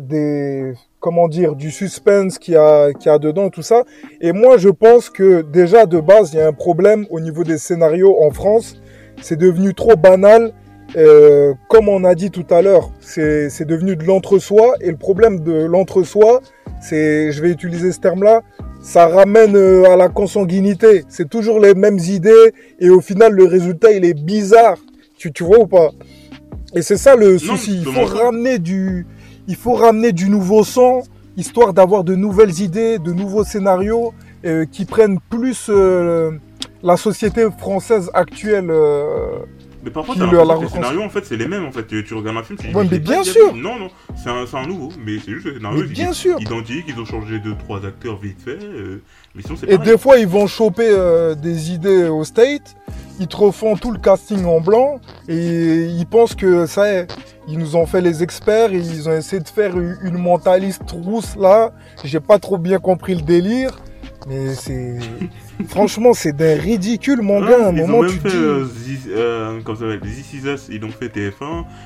des comment dire du suspense qu'il y a qu'il y a dedans tout ça et moi je pense que déjà de base il y a un problème au niveau des scénarios en France c'est devenu trop banal Euh, comme on a dit tout à l'heure c'est devenu de l'entre-soi et le problème de l'entre-soi c'est je vais utiliser ce terme là ça ramène euh, à la consanguinité. C'est toujours les mêmes idées et au final le résultat il est bizarre. Tu tu vois ou pas? Et c'est ça le souci. Il faut ramener du il faut ramener du nouveau sang, histoire d'avoir de nouvelles idées, de nouveaux scénarios euh, qui prennent plus euh, la société française actuelle. euh. Mais parfois, t'as l'impression que les scénarios, en fait, c'est les mêmes, en fait. Tu, tu regardes un film, tu dis, Ouais, mais bien dit- sûr. Non, non, c'est un, nouveau, mais c'est juste le scénario. Mais bien sûr. Identique, ils ont changé deux, trois acteurs vite fait, euh, mais sinon, c'est Et pareil. des fois, ils vont choper euh, des idées au state, ils te refont tout le casting en blanc, et ils pensent que ça est, ils nous ont fait les experts, et ils ont essayé de faire une une mentaliste rousse là. J'ai pas trop bien compris le délire, mais c'est. (laughs) Franchement, c'est d'un ridicule, mon gars. À un ils ont moment, même tu te fait dis. euh, euh, comment ça s'appelle This Is Us, ils ont fait TF1.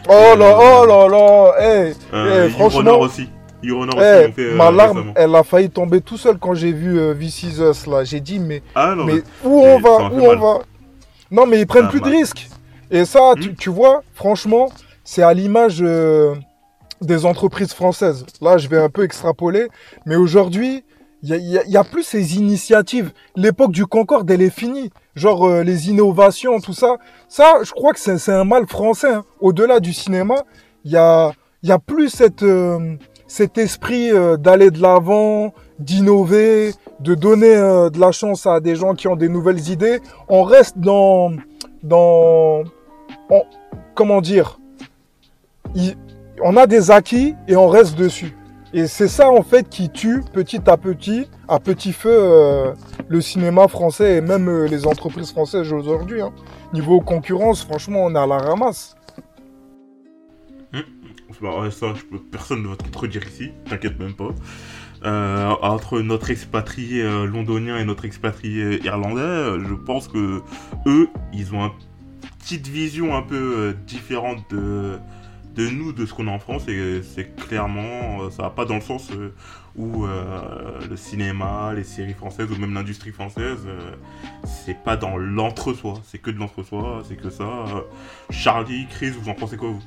Oh là, oh là là, hey, Euh, Eh, franchement- Your Honor aussi. Aussi, hey, ils l'ont fait euh, ma larme, récemment. elle a failli tomber tout seul quand j'ai vu euh, This Is Us, là. J'ai dit, mais, Ah non, mais où on va, où on mal. va? Non, mais ils prennent Ah, plus de risques. Et ça, tu, Hmm. tu vois, franchement, c'est à l'image euh, des entreprises françaises. Là, je vais un peu extrapoler, mais aujourd'hui, il y y y a plus ces initiatives. L'époque du Concorde, elle est finie. Genre euh, les innovations, tout ça. Ça, je crois que c'est un mal français. hein. Au-delà du cinéma, il y a, y a plus cette, euh, cet esprit euh, d'aller de l'avant, d'innover, de donner euh, de la chance à des gens qui ont des nouvelles idées. On reste dans, dans, on- comment dire, il- on a des acquis et on reste dessus. Et c'est ça en fait qui tue petit à petit, à petit feu, euh, le cinéma français et même euh, les entreprises françaises aujourd'hui. hein. Niveau concurrence, franchement, on est à la ramasse. Ouais, ça, personne ne va te redire ici, t'inquiète même pas. Euh, entre notre expatrié londonien et notre expatrié irlandais, je pense que eux, ils ont une petite vision un peu différente de, de nous, de ce qu'on a en France, c'est clairement, euh, ça va pas dans le sens euh, où euh, le cinéma, les séries françaises ou même l'industrie française, c'est pas dans l'entre-soi, c'est que de l'entre-soi, c'est que ça. Charlie, Chris, vous en pensez quoi vous?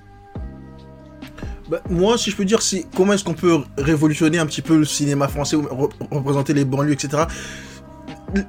Bah, moi, si je peux dire, comment est-ce qu'on peut révolutionner un petit peu le cinéma français, représenter les banlieues, etc.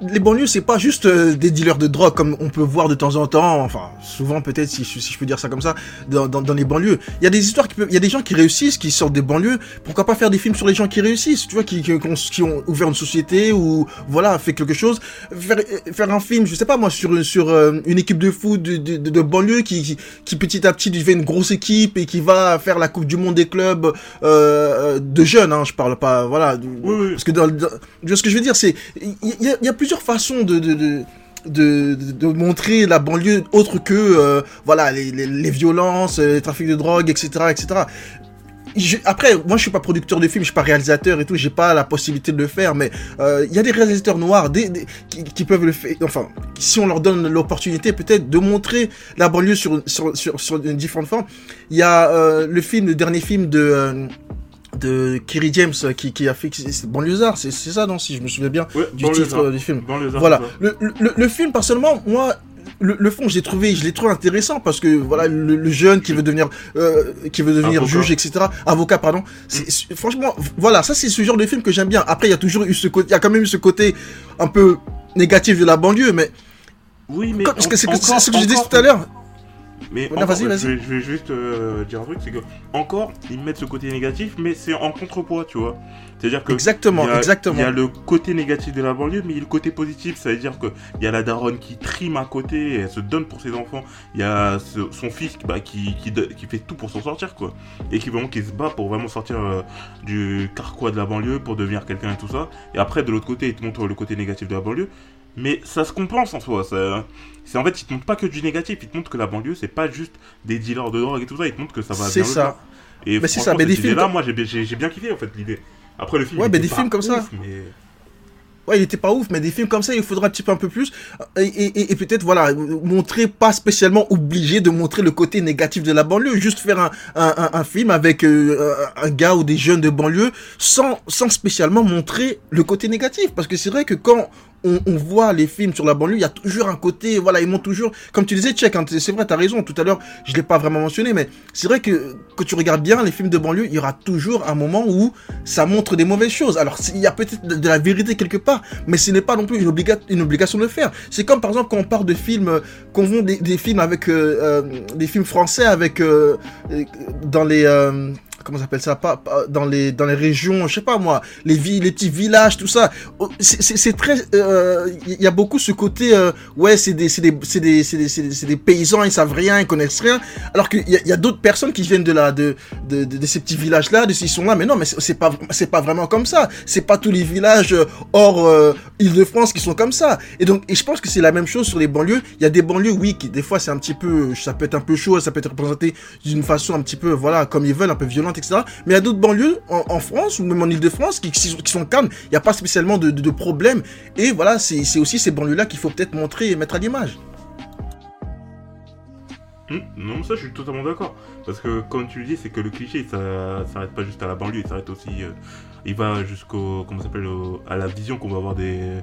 Les banlieues, c'est pas juste euh, des dealers de drogue comme on peut voir de temps en temps, enfin souvent peut-être si, je- si je peux dire ça comme ça, dans, dans, dans les banlieues. Il y a des histoires il y a des gens qui réussissent, qui sortent des banlieues. Pourquoi pas faire des films sur les gens qui réussissent, tu vois, qui, qui, qui ont, qui ont ouvert une société ou voilà fait quelque chose. Faire, faire un film, je sais pas moi, sur sur euh, une équipe de foot de, de, de, de banlieue qui, qui petit à petit devient une grosse équipe et qui va faire la Coupe du Monde des clubs euh, de jeunes, hein, je parle pas, voilà. de- Oui, oui. Parce que dans, ce que je veux dire, c'est il y, a- y a plusieurs façons de, de, de de, montrer la banlieue autre que euh, voilà les, les, violences, euh, les trafics de drogue, etc., etc. Après, moi je suis pas producteur de films, je suis pas réalisateur et tout, j'ai pas la possibilité de le faire, mais euh, il y a des réalisateurs noirs qui, peuvent le faire, enfin, si on leur donne l'opportunité peut-être de montrer la banlieue sur, sur, sur, sur une différente forme. Il y a euh, le film, le dernier film de... de Kerry James euh, qui, qui a fait c'est Banlieusard, c'est ça non si je me souviens bien Ouais, du titre euh, du film. Voilà. Le, le, le film, personnellement, moi, le, le fond, je l'ai trouvé, je l'ai trouvé intéressant parce que voilà, le, jeune qui veut devenir, euh, qui veut devenir Avocat. juge, etc. Avocat, pardon. C'est- franchement, voilà, ça c'est ce genre de film que j'aime bien. Après, il y a toujours eu ce côté, il y a quand même eu ce côté un peu négatif de la banlieue, mais Oui, mais. comme- parce que c'est ce que encore- je disais tout à l'heure. Mais encore. Je, vais, je vais juste euh, dire un truc, c'est que encore ils mettent ce côté négatif, mais c'est en contrepoids, tu vois. C'est-à-dire que Exactement, il y a- exactement. Il y a le côté négatif de la banlieue, mais il y a le côté positif, ça veut dire que il y a la daronne qui trime à côté, elle se donne pour ses enfants. Il y a ce- son fils bah, qui, qui fait tout pour s'en sortir, quoi. Et qui vraiment qui se bat pour vraiment sortir euh, du carquois de la banlieue pour devenir quelqu'un et tout ça. Et après, de l'autre côté, il te montre le côté négatif de la banlieue. Mais ça se compense en soi. ça- C'est en fait, il te montre pas que du négatif, il te montre que la banlieue, c'est pas juste des dealers de drogue et tout ça. Il te montre que ça va C'est bien ça. au-delà. Et Mais c'est ça, mais des films comme- moi, j'ai bien kiffé en fait l'idée. Après le film, Ouais, mais des films comme ça. ouf, mais- Ouais, il était pas ouf, mais des films comme ça, il faudra un petit peu un peu plus. Et, et- et- et peut-être, voilà, montrer, pas spécialement obligé de montrer le côté négatif de la banlieue. Juste faire un, un, un- un film avec euh, un un gars ou des jeunes de banlieue sans, sans spécialement montrer le côté négatif. Parce que c'est vrai que quand on, voit les films sur la banlieue, il y a toujours un côté, voilà, ils montrent toujours, comme tu disais, Tchèque, hein, c'est vrai, t'as raison, tout à l'heure, je l'ai pas vraiment mentionné, mais c'est vrai que quand tu regardes bien les films de banlieue, il y aura toujours un moment où ça montre des mauvaises choses. Alors, il y a peut-être de la vérité quelque part, mais ce n'est pas non plus une, obliga- une obligation de le faire. C'est comme par exemple quand on parle de films, euh, qu'on voit des, films avec euh, euh, des films français avec dans les comment ça s'appelle ça pas, dans les dans les régions, je sais pas moi, les villes, les petits villages, tout ça. Oh, C'est- très, euh, il y a beaucoup ce côté, euh, ouais, c'est des c'est des c'est des c'est des, des, des paysans, ils savent rien, ils connaissent rien. Alors qu'il y a, d'autres personnes qui viennent de la de de, ces petits villages là, de ces sont là, mais non, mais c'est pas c'est pas vraiment comme ça. C'est pas tous les villages euh, hors euh, Île-de-France qui sont comme ça. Et donc, et je pense que c'est la même chose sur les banlieues. Il y a des banlieues, oui, qui des fois c'est un petit peu, ça peut être un peu chaud, ça peut être représenté d'une façon un petit peu, voilà, comme ils veulent, un peu violente, etc. Mais il y a d'autres banlieues en, France ou même en Île-de-France qui, sont- calmes. Il n'y a pas spécialement de, de, problème. Et voilà, c'est aussi ces banlieues-là qu'il faut peut-être montrer et mettre à l'image. Hum, non, ça je suis totalement d'accord. Parce que comme tu le dis, c'est que le cliché, ça s'arrête pas juste à la banlieue, il s'arrête aussi. euh, il va jusqu'au. Comment s'appelle À la vision qu'on va avoir des.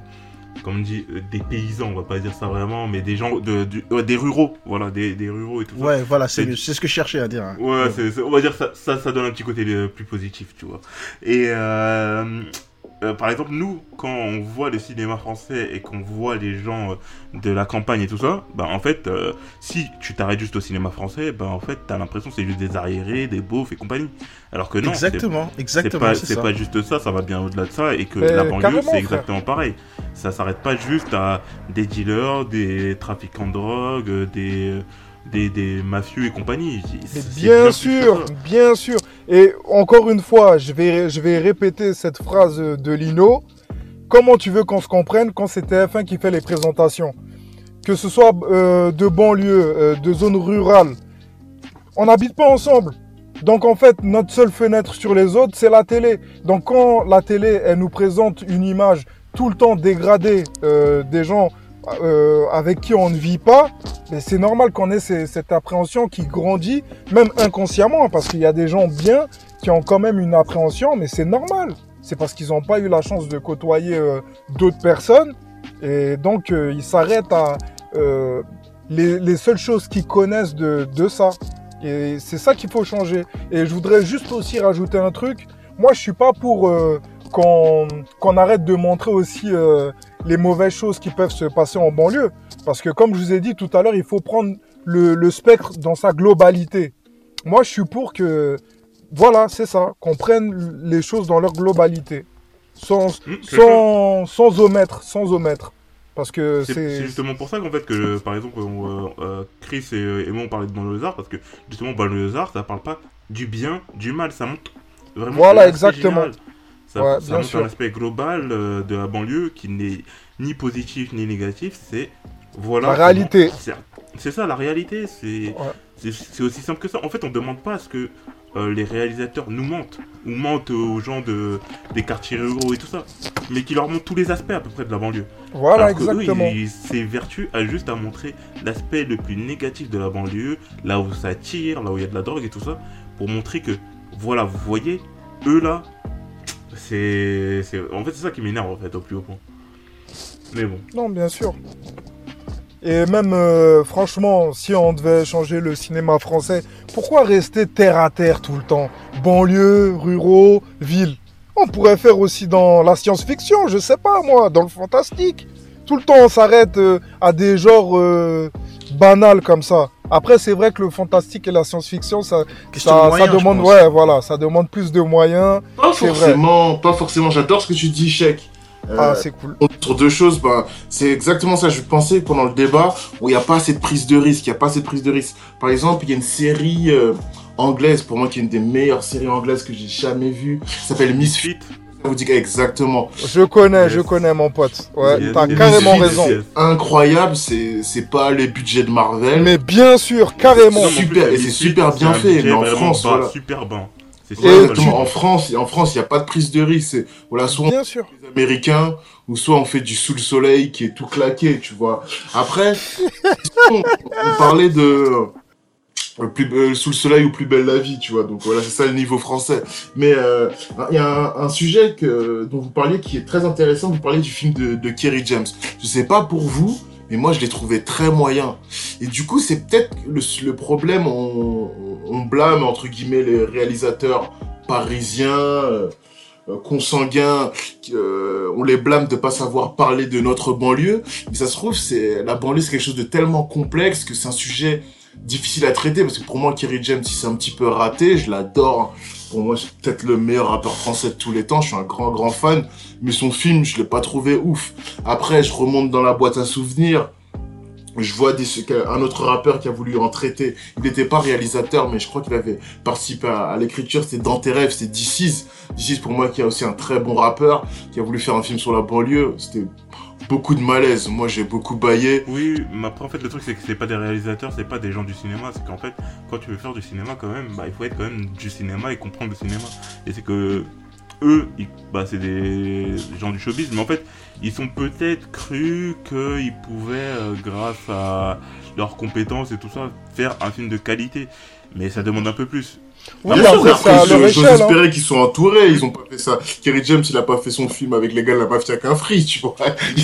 Comme on dit, euh, des paysans, on va pas dire ça vraiment, mais des gens. De, du- ouais, des ruraux, voilà, des, des ruraux et tout ça. Ouais, voilà, c'est ce que je cherchais à dire. hein. Ouais, on va dire ça, ça, ça donne un petit côté euh, plus positif, tu vois. Et euh, euh, par exemple, nous, quand on voit le cinéma français et qu'on voit les gens euh, de la campagne et tout ça, bah en fait, euh, si tu t'arrêtes juste au cinéma français, bah en fait, t'as l'impression que c'est juste des arriérés, des beaufs et compagnie. Alors que non, c'est- exactement, c'est exactement, pas, c'est ça. pas juste ça, ça va bien au-delà de ça et que Mais la banlieue c'est exactement pareil. Ça s'arrête pas juste à des dealers, des trafiquants de drogue, euh, des, des, des mafieux et compagnie. Bien sûr, bien sûr. Et encore une fois, je vais, je vais répéter cette phrase de Lino. Comment tu veux qu'on se comprenne quand c'est TF1 qui fait les présentations? Que ce soit euh, de banlieue, euh, de zone rurale, on n'habite pas ensemble. Donc en fait, notre seule fenêtre sur les autres, c'est la télé. Donc quand la télé, elle nous présente une image tout le temps dégradée euh, des gens euh, avec qui on ne vit pas, c'est normal qu'on ait ces- cette appréhension qui grandit, même inconsciemment, parce qu'il y a des gens bien qui ont quand même une appréhension, mais c'est normal. C'est parce qu'ils n'ont pas eu la chance de côtoyer euh, d'autres personnes, et donc euh, ils s'arrêtent à euh, les, les seules choses qu'ils connaissent de, de ça. Et c'est ça qu'il faut changer. Et je voudrais juste aussi rajouter un truc. Moi, je suis pas pour euh, qu'on qu'on arrête de montrer aussi euh, les mauvaises choses qui peuvent se passer en banlieue. Parce que comme je vous ai dit tout à l'heure, il faut prendre le, le spectre dans sa globalité. Moi, je suis pour que, voilà, c'est ça, qu'on prenne les choses dans leur globalité. Sans, sans, sans omettre, sans omettre. Parce que C'est justement pour ça qu'en fait que par exemple on, euh, euh, Chris et, et moi on parlait de Banlieusard parce que justement Banlieusard ça parle pas du bien, du mal, ça montre vraiment Voilà, exactement. Ça, Ouais, ça bien montre un aspect global euh, de la banlieue qui n'est ni positif ni négatif, c'est voilà La réalité. c'est- ça la réalité, c'est aussi simple que ça. En fait on demande pas à ce que euh, les réalisateurs nous mentent ou mentent aux gens de des quartiers ruraux et tout ça, mais qui leur montrent tous les aspects à peu près de la banlieue. Voilà, Alors que eux, exactement. ils- c'est vertu à juste à montrer l'aspect le plus négatif de la banlieue, là où ça tire, là où il y a de la drogue et tout ça, pour montrer que, voilà, vous voyez, eux là, c'est. En fait, c'est ça qui m'énerve en fait, au plus haut point. Mais bon. Non, bien sûr. Et même, euh, franchement, si on devait changer le cinéma français, pourquoi rester terre à terre tout le temps? Banlieue, ruraux, ville. On pourrait faire aussi dans la science-fiction, je sais pas moi, dans le fantastique. Tout le temps, on s'arrête euh, à des genres euh, banal comme ça. Après, c'est vrai que le fantastique et la science-fiction, ça, ça, de moyens, demande, ouais, voilà, ça demande plus de moyens. Pas vrai. forcément, pas forcément. J'adore ce que tu dis, Chèque. Euh, Ah, c'est cool. sur deux choses, ben, c'est exactement ça. Je pensais pendant le débat où il n'y a pas assez de prise de risque. Il n'y a pas assez de prise de risque. Par exemple, il y a une série euh, anglaise, pour moi, qui est une des meilleures séries anglaises que j'ai jamais vues. Ça s'appelle Misfit. Vous dit exactement. Je connais, Yes. je connais mon pote. Ouais, t'as carrément raison. Incroyable. C'est, c'est pas les budgets de Marvel. Mais bien sûr, carrément. Super, et c'est super bien fait, budget mais en France, bas, voilà. super exactement. En France, en France, il n'y a pas de prise de risque. C'est, voilà, soit on sûr. les Américains, ou soit on fait du sous le soleil qui est tout claqué, tu vois. Après, (laughs) on, on parlait de plus, euh, sous le soleil ou plus belle la vie, tu vois. Donc voilà, c'est ça le niveau français. Mais euh, il y a un, un sujet que, dont vous parliez qui est très intéressant. Vous parliez du film de, de Kerry James. Je sais pas pour vous, mais moi je l'ai trouvé très moyen. Et du coup, c'est peut-être le, le problème. On, on blâme entre guillemets les réalisateurs parisiens. euh, euh, consanguins, euh, on les blâme de pas savoir parler de notre banlieue, mais ça se trouve, c'est la banlieue, c'est quelque chose de tellement complexe que c'est un sujet difficile à traiter, parce que pour moi, Kerry James, il s'est un petit peu raté, je l'adore, pour moi, c'est peut-être le meilleur rappeur français de tous les temps, je suis un grand, grand fan, mais son film, je l'ai pas trouvé ouf. Après, je remonte dans la boîte à souvenirs, je vois un autre rappeur qui a voulu en traiter. Il n'était pas réalisateur, mais je crois qu'il avait participé à, l'écriture. C'était Dans tes rêves, c'était DC's. DC's pour moi qui a aussi un très bon rappeur, qui a voulu faire un film sur la banlieue. C'était beaucoup de malaise. Moi, j'ai beaucoup baillé. Oui, mais après, en fait, le truc, c'est que c'est pas des réalisateurs, c'est pas des gens du cinéma. C'est qu'en fait, quand tu veux faire du cinéma, quand même, bah, il faut être quand même du cinéma et comprendre le cinéma. Et c'est que eux, bah, c'est des gens du showbiz, mais en fait, ils sont peut-être cru qu'ils pouvaient, euh, grâce à leurs compétences et tout ça, faire un film de qualité. Mais ça demande un peu plus. Oui, Bien sûr, après, j'ose échelle. hein. espérer qu'ils sont entourés. Ils ont pas fait ça. Kerry James, il a pas fait son film avec les gars de la mafia qu'un free, tu vois. (laughs) Il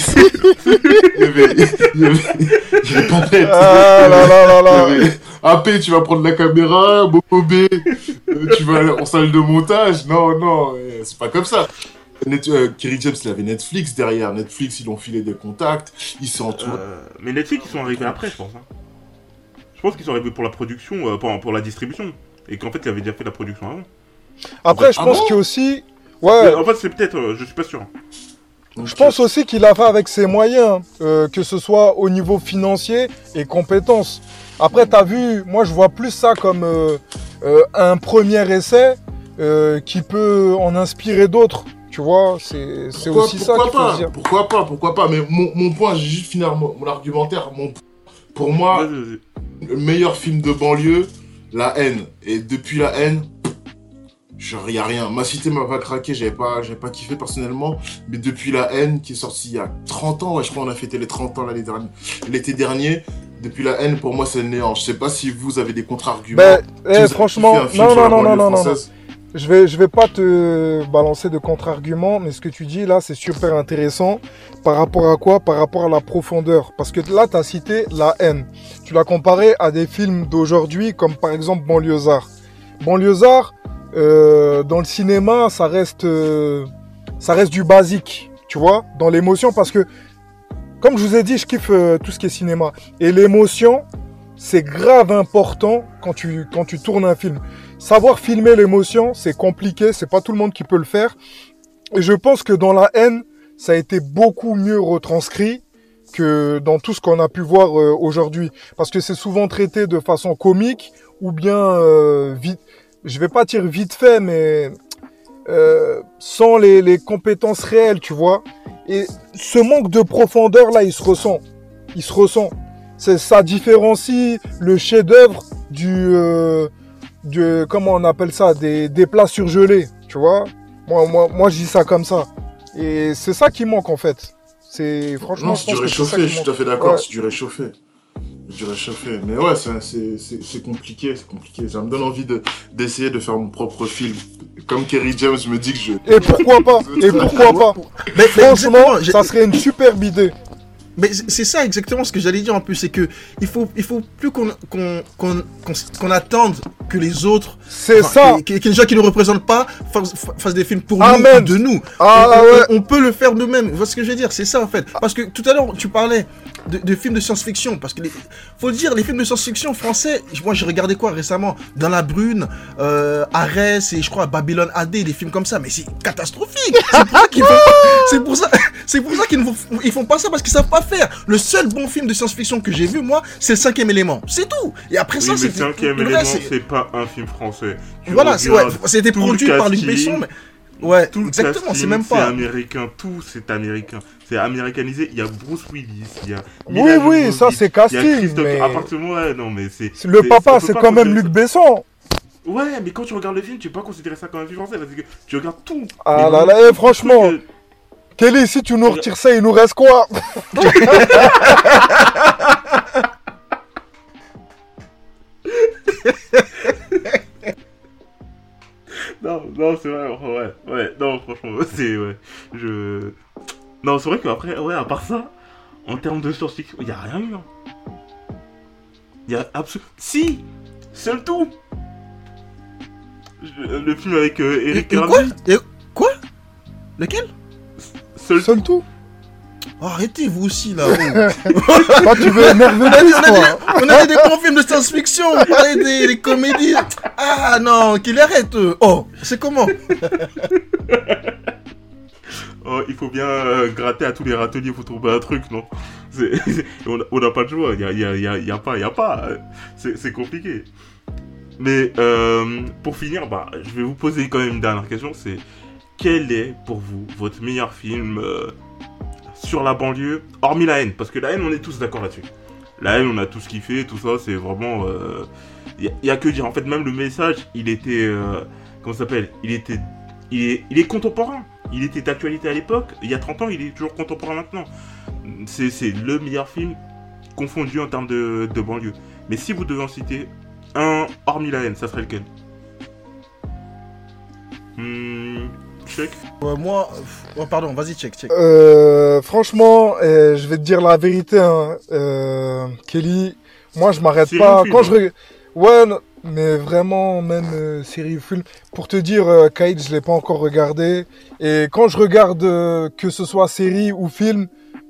il y avait, il y avait, il y avait pas net. Ah là là là là. Il AP, tu vas prendre la caméra, Bobo B, euh, tu vas aller en salle de montage. Non, non, euh, c'est pas comme ça. Net, euh, Kerry James, il avait Netflix derrière. Netflix, ils ont filé des contacts. Il entouré. Euh, mais Netflix, ils sont arrivés après, je pense. hein. Je pense qu'ils sont arrivés pour la production, euh, pour, pour la distribution. Et qu'en fait, ils avaient déjà fait la production avant. Après, je Ah pense bon qu'il aussi. Mais Ouais, en fait, c'est peut-être, euh, je suis pas sûr. je pense aussi qu'il a fait avec ses moyens, euh, que ce soit au niveau financier et compétences. Après, t'as vu, moi je vois plus ça comme euh, euh, un premier essai euh, qui peut en inspirer d'autres. Tu vois, c'est Pourquoi- aussi ça qu'il faut se dire. Pourquoi pas Pourquoi pas Mais mon, mon point, j'ai juste fini mon, mon argumentaire. Mon, pour moi, le meilleur film de banlieue, La haine. Et depuis La haine, il n'y a rien. Ma cité m'a pas craqué, j'avais pas, j'avais pas kiffé personnellement. Mais depuis La haine, qui est sorti il y a 30 ans, ouais, je crois qu'on a fêté les 30 ans l'année dernière, l'été dernier. Depuis La haine, pour moi, c'est le néant. Je sais pas si vous avez des contre-arguments. Ben, Si eh, franchement, non, non, non, non, non. Je vais, je vais pas te balancer de contre-arguments, mais ce que tu dis là, c'est super intéressant. Par rapport à quoi? Par rapport à la profondeur. Parce que là, tu as cité la haine. Tu l'as comparé à des films d'aujourd'hui, comme par exemple Banlieusard. Banlieusard, euh, dans le cinéma, ça reste, euh, ça reste du basique, tu vois, dans l'émotion, parce que, comme je vous ai dit, je kiffe euh, tout ce qui est cinéma. Et l'émotion, c'est grave important quand tu, quand tu tournes un film. Savoir filmer l'émotion, c'est compliqué, c'est pas tout le monde qui peut le faire. Et je pense que dans la haine, ça a été beaucoup mieux retranscrit que dans tout ce qu'on a pu voir euh, aujourd'hui. Parce que c'est souvent traité de façon comique ou bien euh, vite, je vais pas dire vite fait, mais euh, sans les, compétences réelles, tu vois. Et ce manque de profondeur là, il se ressent. Il se ressent. C'est ça différencie le chef-d'œuvre du, du comment on appelle ça, des, des plats surgelés, tu vois. Moi, moi, moi, je dis ça comme ça. Et c'est ça qui manque en fait. C'est franchement. Non, je c'est du réchauffé, je suis tout à fait d'accord, Ouais. c'est du réchauffé. Du réchauffé. Mais ouais, c'est- c'est c'est- c'est compliqué, c'est compliqué. Ça me donne envie de- d'essayer de, faire mon propre film. Comme Kerry James me dit que je. Et pourquoi pas (laughs) Et pourquoi pas Mais, Franchement, ça serait une superbe idée. Mais c'est ça exactement ce que j'allais dire en plus, c'est que il faut, il faut plus qu'on qu'on qu'on qu'on attende que les autres, C'est enfin, ça. que, que- que les gens qui ne représentent pas fassent, fassent des films pour Amen. nous, de nous. Ah on, ouais. on- on peut le faire nous-mêmes. Voyez ce que je veux dire? C'est ça en fait. Parce que tout à l'heure tu parlais de, de films de science-fiction. Parce que, les, faut le dire, les films de science-fiction français, moi j'ai regardé quoi récemment? Dans la Brune, euh, Arès et je crois Babylone AD, des films comme ça. Mais c'est catastrophique. C'est pour ça qu'ils font c'est pour ça, c'est pour ça qu'ils ne font, ils font pas ça parce qu'ils savent pas faire. Le seul bon film de science-fiction que j'ai vu, moi, c'est le cinquième élément. C'est tout. Et après Oui, ça, mais c'est. cinquième le élément, reste, c'est- pas un film français. Tu Voilà, ouais, c'était produit par Luc Besson, mais. Ouais, Tout exactement, c'est même pas. américain, tout c'est américain. C'est américanisé. Il y a Bruce Willis, il y a. Oui, oui, ça, c'est casting, mais- À partir ouais, non, mais c'est. Le c'est- papa, c'est quand même Luc Besson. Ouais, mais quand tu regardes le film, tu peux pas considérer ça comme un film français parce que tu regardes tout. Ah là là, eh, franchement. Kelly, si tu nous retires ça, il nous reste quoi? (laughs) (laughs) Non, non, c'est vrai, ouais, ouais, non, franchement, (laughs) c'est, ouais, je... Non, c'est vrai qu'après, ouais, à part ça, en termes de science-fiction, il y a rien eu, hein. Il y a absolument... Si Seul tout. Je- Le film avec euh, Eric et quoi? Et- Quoi? Lequel? Seul Seul tout. Oh, Arrêtez, vous aussi, là. (laughs) Toi, tu veux énerver On a, les dit, on, a dit, on a dit des bons films de science-fiction, on parlait des, des comédies. Ah non, qu'il arrête. Oh, c'est comment? (laughs) Oh, il faut bien euh, gratter à tous les râteliers pour trouver un truc, non? On n'a pas de choix, il y a, y a- y a- il y a pas, il y a pas. C'est c'est compliqué. Mais euh, pour finir, bah, je vais vous poser quand même une dernière question, c'est quel est pour vous votre meilleur film euh, sur la banlieue, hormis la haine Parce que la haine, on est tous d'accord là-dessus. La haine, on a tous kiffé, tout ça, c'est vraiment... Il y, a- y a que dire, en fait, même le message, il était... euh, comment ça s'appelle? Il était... Il est, contemporain. Il était d'actualité à l'époque. Il y a 30 ans, il est toujours contemporain maintenant. C'est c'est le meilleur film confondu en termes de, de banlieue. Mais si vous devez en citer un, hormis la haine, ça serait lequel? Hmm, check. Ouais, Moi, euh, oh, pardon, vas-y, check, check. Euh, franchement, euh, je vais te dire la vérité, hein, euh, Kelly. Moi, je m'arrête pas. film, Quand hein je reg- ouais, mais vraiment, même euh, série ou film. Pour te dire, euh, Kaïd, je l'ai pas encore regardé. Et quand je regarde, euh, que ce soit série ou film,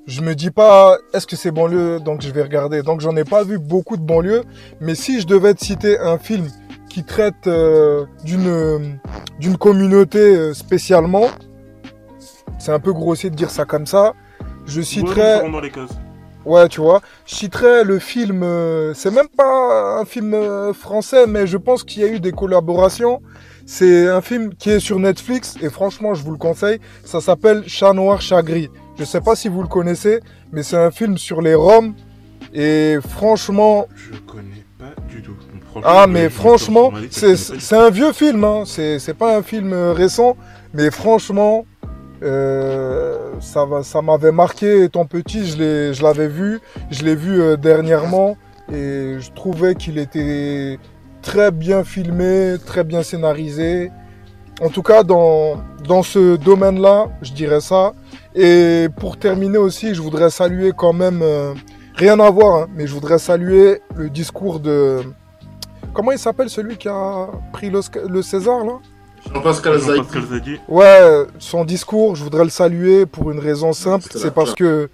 je me dis pas, est-ce que c'est banlieue, donc je vais regarder. Donc j'en ai pas vu beaucoup de banlieues. Mais si je devais te citer un film qui traite euh, d'une d'une communauté euh, spécialement, c'est un peu grossier de dire ça comme ça. Je dans les cases. ouais, tu vois, je citerais le film. euh, c'est même pas un film euh, français, mais je pense qu'il y a eu des collaborations. C'est un film qui est sur Netflix et franchement, je vous le conseille. Ça s'appelle Chat noir, chat gris. Je sais pas si vous le connaissez, mais c'est un film sur les Roms. Et franchement, Je connais pas du tout. Franchement, ah, mais franchement, c'est un vieux film, hein. c'est c'est pas un film euh, récent, mais franchement, euh, ça ça m'avait marqué étant petit, je l'ai- je l'avais vu, je l'ai vu euh, dernièrement, et je trouvais qu'il était très bien filmé, très bien scénarisé. En tout cas, dans, dans ce domaine-là, je dirais ça. Et pour terminer aussi, je voudrais saluer quand même, euh, rien à voir, hein, mais je voudrais saluer le discours de... Comment il s'appelle celui qui a pris le César là? Jean-Pascal Zadi. Ouais, son discours, je voudrais le saluer pour une raison simple, c'est parce que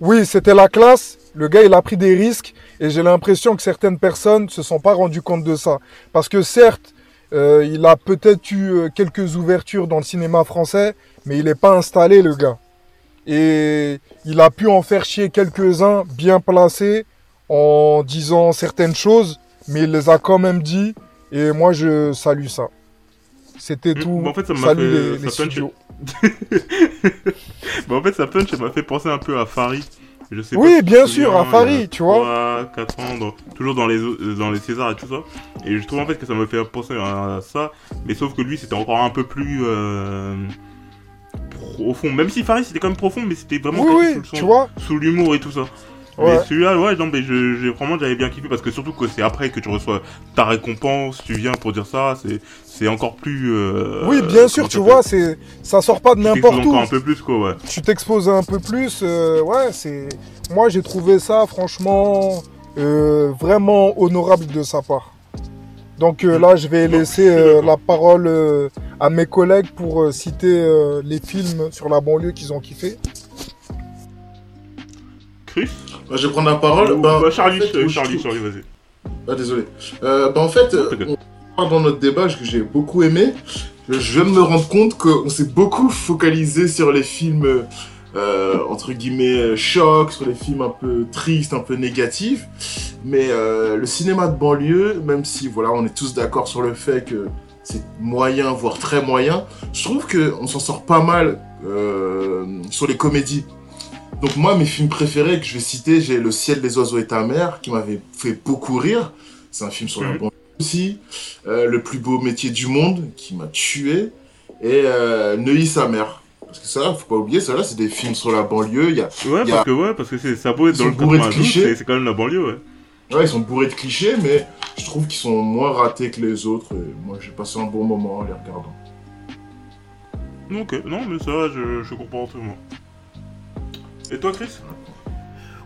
oui, c'était la classe, le gars il a pris des risques et j'ai l'impression que certaines personnes se sont pas rendues compte de ça. Parce que certes, euh, il a peut-être eu euh, quelques ouvertures dans le cinéma français, mais il n'est pas installé le gars. Et il a pu en faire chier quelques-uns bien placés en disant certaines choses, mais il les a quand même dit et moi je salue ça. C'était Mm, tout. bah, en fait, ça m'a Salut fait- les, ça studios. (laughs) Bah, en fait, sa punch, m'a fait penser un peu à Farid. Je sais Oui, pas bien sûr, souviens, à Farid, tu vois. 3, 4 ans, dans- toujours dans les, dans les Césars et tout ça. Et je trouve en fait que ça me fait penser à ça. Mais sauf que lui, c'était encore un peu plus euh, profond. Même si Farid, c'était quand même profond, mais c'était vraiment Oui, caché oui, sous, le son- tu vois. sous l'humour et tout ça. Ouais. Mais celui-là, ouais, non, mais je, j'ai vraiment, j'avais bien kiffé parce que surtout que c'est après que tu reçois ta récompense, tu viens pour dire ça, c'est, c'est encore plus. euh, oui, bien sûr, tu vois, c'est ça sort pas de n'importe où. encore un peu plus, quoi, ouais. Tu t'exposes un peu plus. euh, ouais, c'est. Moi, j'ai trouvé ça franchement euh, vraiment honorable de sa part. Donc là, je vais Non, laisser je la parole à mes collègues pour citer les films sur la banlieue qu'ils ont kiffé. Chris? Bah, je vais prendre la parole. Bah, bah, Charlie, en fait, euh, je Charlie, Charlie, vas-y. Ah, désolé. Euh, bah, en fait, euh, on parle dans notre débat que j'ai beaucoup aimé. Je je viens de me rendre compte qu'on s'est beaucoup focalisé sur les films, euh, entre guillemets, euh, chocs, sur les films un peu tristes, un peu négatifs. Mais euh, le cinéma de banlieue, même si voilà, on est tous d'accord sur le fait que c'est moyen, voire très moyen, je trouve qu'on s'en sort pas mal euh, sur les comédies. Donc moi, mes films préférés que je vais citer, j'ai Le ciel des oiseaux et ta mère, qui m'avait fait beaucoup rire. C'est un film sur la Mhm. banlieue aussi. Euh, le plus beau métier du monde, qui m'a tué. Et euh, Neuilly sa mère. Parce que ça, faut pas oublier, ça là, c'est des films sur la banlieue. Y a... Ouais, y a- parce que, ouais, parce que c'est, ça peut être Ils dans sont le bourrés de 92, clichés. c'est, quand même la banlieue, ouais. Ouais, ils sont bourrés de clichés, mais je trouve qu'ils sont moins ratés que les autres. Et moi, j'ai passé un bon moment en les regardant. Ok, non, mais ça, je, je comprends entièrement. Et toi, Chris?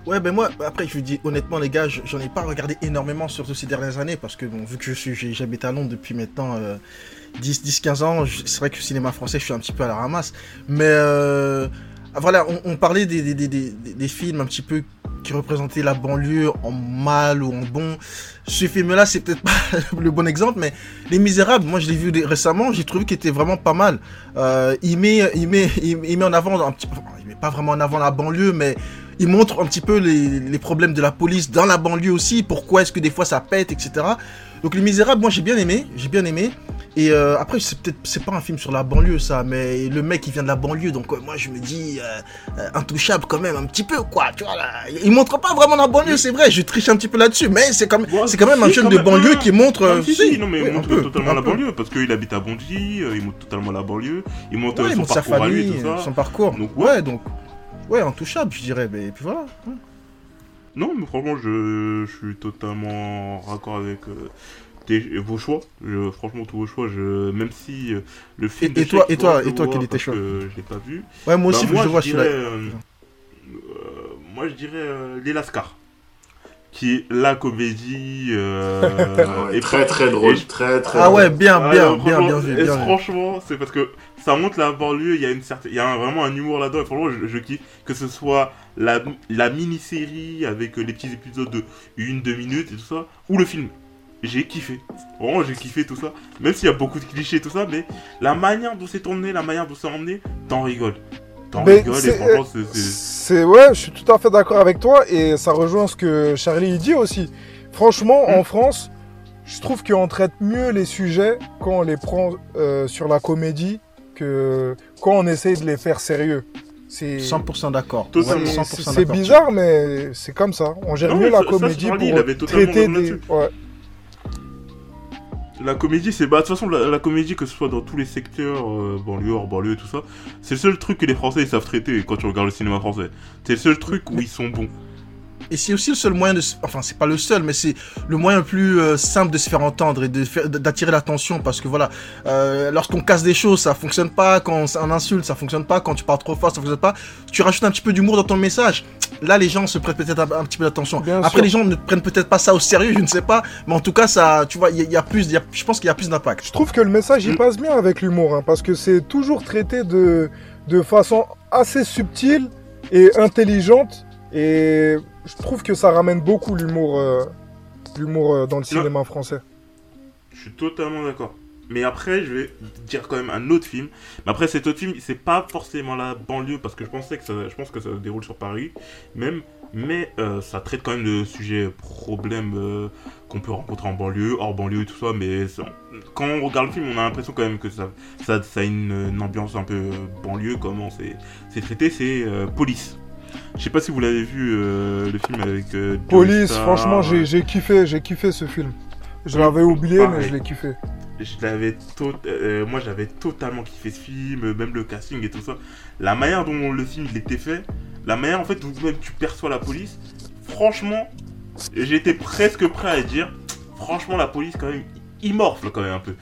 Ouais, ben moi, après, je vous dis honnêtement, les gars, je- j'en ai pas regardé énormément, surtout ces dernières années, parce que, bon, vu que je suis, j'habite à Londres depuis maintenant euh, 10, 10, 15 ans, c'est vrai que le cinéma français, je suis un petit peu à la ramasse. Mais, euh, ah, voilà, on, parlait des films un petit peu qui représentaient la banlieue en mal ou en bon. Ce film-là, c'est peut-être pas (laughs) le bon exemple, mais Les Misérables, moi, je l'ai vu récemment, j'ai trouvé qu'il était vraiment pas mal. Euh, il, met, il, met, il, met en avant un petit il met pas vraiment en avant la banlieue, mais il montre un petit peu les, les problèmes de la police dans la banlieue aussi, pourquoi est-ce que des fois ça pète, etc. Donc Les Misérables, moi j'ai bien aimé, j'ai bien aimé. Et euh, après, c'est peut-être c'est pas un film sur la banlieue ça, mais le mec il vient de la banlieue, donc euh, moi je me dis euh, intouchable quand même un petit peu quoi, tu vois là. Il montre pas vraiment la banlieue, c'est vrai, je triche un petit peu là-dessus, mais c'est quand même, Ouais, c'est quand même un quand de même, banlieue non, qui montre. Non, si, non, mais oui, il montre peu, totalement la banlieue, parce qu'il habite à Bondy, il montre totalement la banlieue, il montre Ouais, son sa parcours à lui, famille, tout ça. son parcours. Donc, ouais, donc ouais, intouchable, je dirais. Mais et puis voilà. Non, mais franchement, je, je suis totalement raccord avec euh, tes- vos choix. Je- franchement, tous vos choix, je, même si euh, le film. Et- et toi- et toi- et je toi, quel parce choix que Je l'ai pas vu. Ouais, moi aussi, Bah, que je vois celui-là. euh, euh, moi, je dirais euh, Les Lascars, qui est la comédie. euh, Ah (laughs) ouais, et très pas- très drôle, et très très Ah drôle. ouais, bien, Ouais, bien, non, bien, franchement, bien vu, bien franchement, c'est parce que ça montre la banlieue, il y a une certaine, il y a un- vraiment un humour là-dedans. Et franchement, je, je kiffe que ce soit la, la mini-série avec les petits épisodes de une, deux minutes et tout ça, ou le film. J'ai kiffé. Vraiment, j'ai kiffé tout ça. Même s'il y a beaucoup de clichés et tout ça, mais la manière dont c'est tourné, la manière dont c'est emmené, t'en rigoles. T'en Mais rigoles et c'est- franchement, c'est- c'est. C'est ouais, je suis tout à fait d'accord avec toi et ça rejoint ce que Charlie dit aussi. Franchement, Mm. en France, je trouve qu'on traite mieux les sujets quand on les prend euh, sur la comédie que quand on essaye de les faire sérieux. C'est 100% d'accord. Totalement. Ouais, c'est- 100% c'est d'accord. bizarre, mais c'est comme ça. On gère Non, mieux la ça, comédie Charlie, pour traiter des. Ouais. La comédie, c'est. Bah, de toute façon, la, comédie, que ce soit dans tous les secteurs, euh, banlieue, hors banlieue tout ça, c'est le seul truc que les Français ils savent traiter quand tu regardes le cinéma français. C'est le seul truc où ils sont bons. Et c'est aussi le seul moyen de... se- Enfin, c'est pas le seul, mais c'est le moyen le plus euh, simple de se faire entendre et d'attirer l'attention. Parce que voilà, euh, lorsqu'on casse des choses, ça fonctionne pas. Quand on insulte, ça fonctionne pas. Quand tu parles trop fort, ça fonctionne pas. Tu rajoutes un petit peu d'humour dans ton message. Là, les gens se prêtent peut-être un, un petit peu d'attention. Après, sûr. les gens ne prennent peut-être pas ça au sérieux, je ne sais pas. Mais en tout cas, ça, tu vois, il y, a- il y a plus... il y a- je pense qu'il y a plus d'impact. Je trouve que le message Mm. il passe bien avec l'humour, hein, parce que c'est toujours traité de, de façon assez subtile et intelligente. Et je trouve que ça ramène beaucoup l'humour euh, l'humour euh, dans le cinéma français. Je suis totalement d'accord. Mais après, je vais dire quand même un autre film. Mais après, cet autre film, c'est pas forcément la banlieue, parce que je pensais que ça, je pense que ça se déroule sur Paris, même. Mais euh, ça traite quand même de sujets, problèmes euh, qu'on peut rencontrer en banlieue, hors banlieue et tout ça. Mais ça- quand on regarde le film, on a l'impression quand même que ça, ça, ça a une, une ambiance un peu banlieue, comment c'est c'est traité. C'est euh, Police. Je sais pas si vous l'avez vu, euh, le film avec. euh, Police, Star, franchement, j'ai euh, j'ai kiffé, j'ai kiffé ce film. Je l'avais oublié, mais je l'ai kiffé. je l'avais tot- euh, moi j'avais totalement kiffé ce film, même le casting et tout ça. La manière dont le film il était fait, la manière en fait où même tu perçois la police, franchement, j'étais presque prêt à dire, franchement la police quand même, il morfle quand même un peu.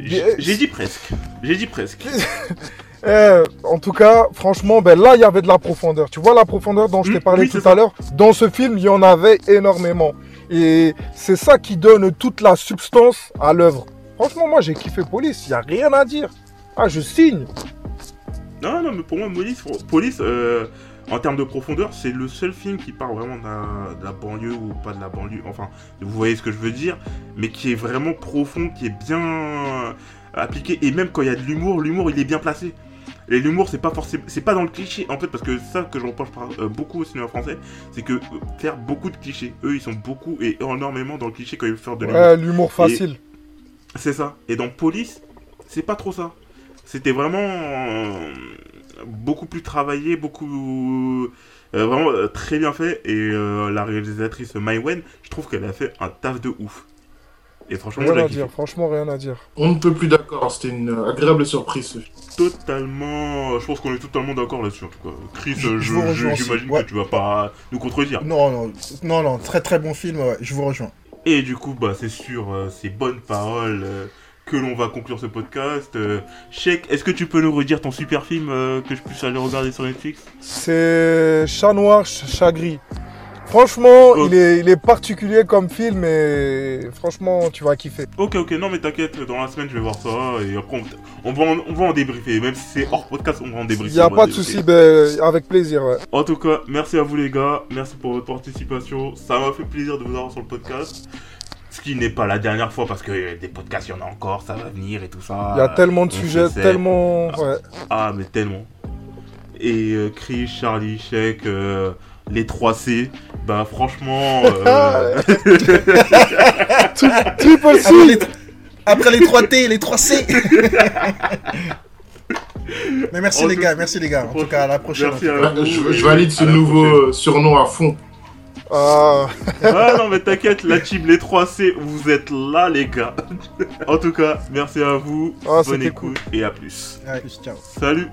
J'ai dit presque, j'ai dit presque. (laughs) Eh, en tout cas, franchement, ben là, il y avait de la profondeur. Tu vois la profondeur dont je t'ai Mm, parlé oui, tout à l'heure? Dans ce film, il y en avait énormément. Et c'est ça qui donne toute la substance à l'œuvre. Franchement, moi, j'ai kiffé Police. Il n'y a rien à dire. Ah, je signe. Non, non, mais pour moi, police, police euh, en termes de profondeur, c'est le seul film qui parle vraiment de la, de la banlieue ou pas de la banlieue, enfin, vous voyez ce que je veux dire, mais qui est vraiment profond, qui est bien appliqué, et même quand il y a de l'humour, l'humour il est bien placé. Et l'humour, c'est pas forcément, c'est pas dans le cliché en fait, parce que ça que je reproche par- euh, beaucoup au cinéma français, c'est que euh, faire beaucoup de clichés. Eux, ils sont beaucoup et énormément dans le cliché quand ils veulent faire de l'humour. Ouais, l'humour facile. C'est ça. Et dans Police, c'est pas trop ça. C'était vraiment euh, beaucoup plus travaillé, beaucoup euh, vraiment très bien fait. Et euh, la réalisatrice Mai Wen, je trouve qu'elle a fait un taf de ouf. Et franchement, je Rien à dire, franchement, rien à dire. On ne peut plus d'accord, c'était une euh, agréable surprise. ce film. Totalement, je pense qu'on est totalement d'accord là-dessus en tout cas. Chris, euh, Je je- vous je- aussi, j'imagine ouais. que tu vas pas nous contredire. Non, non, non, non, très très bon film, ouais, je vous rejoins. Et du coup, bah, c'est sur euh, ces bonnes paroles euh, que l'on va conclure ce podcast. Euh, est-ce que tu peux nous redire ton super film euh, que je puisse aller regarder sur Netflix? C'est Chat Noir, Ch- Chat Gris. Franchement, Oh. il, est, il est particulier comme film et franchement, tu vas kiffer. Ok, ok, non mais t'inquiète, dans la semaine je vais voir ça et après on, on va, en, on va en débriefer. Même si c'est hors podcast, on va en Il débriefer. n'y a pas de souci, ben, avec plaisir. ouais. En tout cas, merci à vous les gars, merci pour votre participation. Ça m'a fait plaisir de vous avoir sur le podcast. Ce qui n'est pas la dernière fois parce que des podcasts, il y en a encore, ça va venir et tout ça. Il y a tellement de on sujets, tellement. Ouais. Ah, mais tellement. Et euh, Chris, Charlie, Sheik, euh, les 3C, bah franchement. (laughs) euh, (laughs) Triple Après C les, après les 3 T, les 3 C. (laughs) Mais merci En les gars, merci les gars. En tout cas, à la prochaine. Merci à vous. je, je valide ce à nouveau prochaine. euh, surnom à fond. Ah, Ah non, mais t'inquiète, la team les 3C, vous êtes là, les gars. en tout cas, merci à vous. Ah, bonne écoute et à plus. Ouais, ciao. Salut.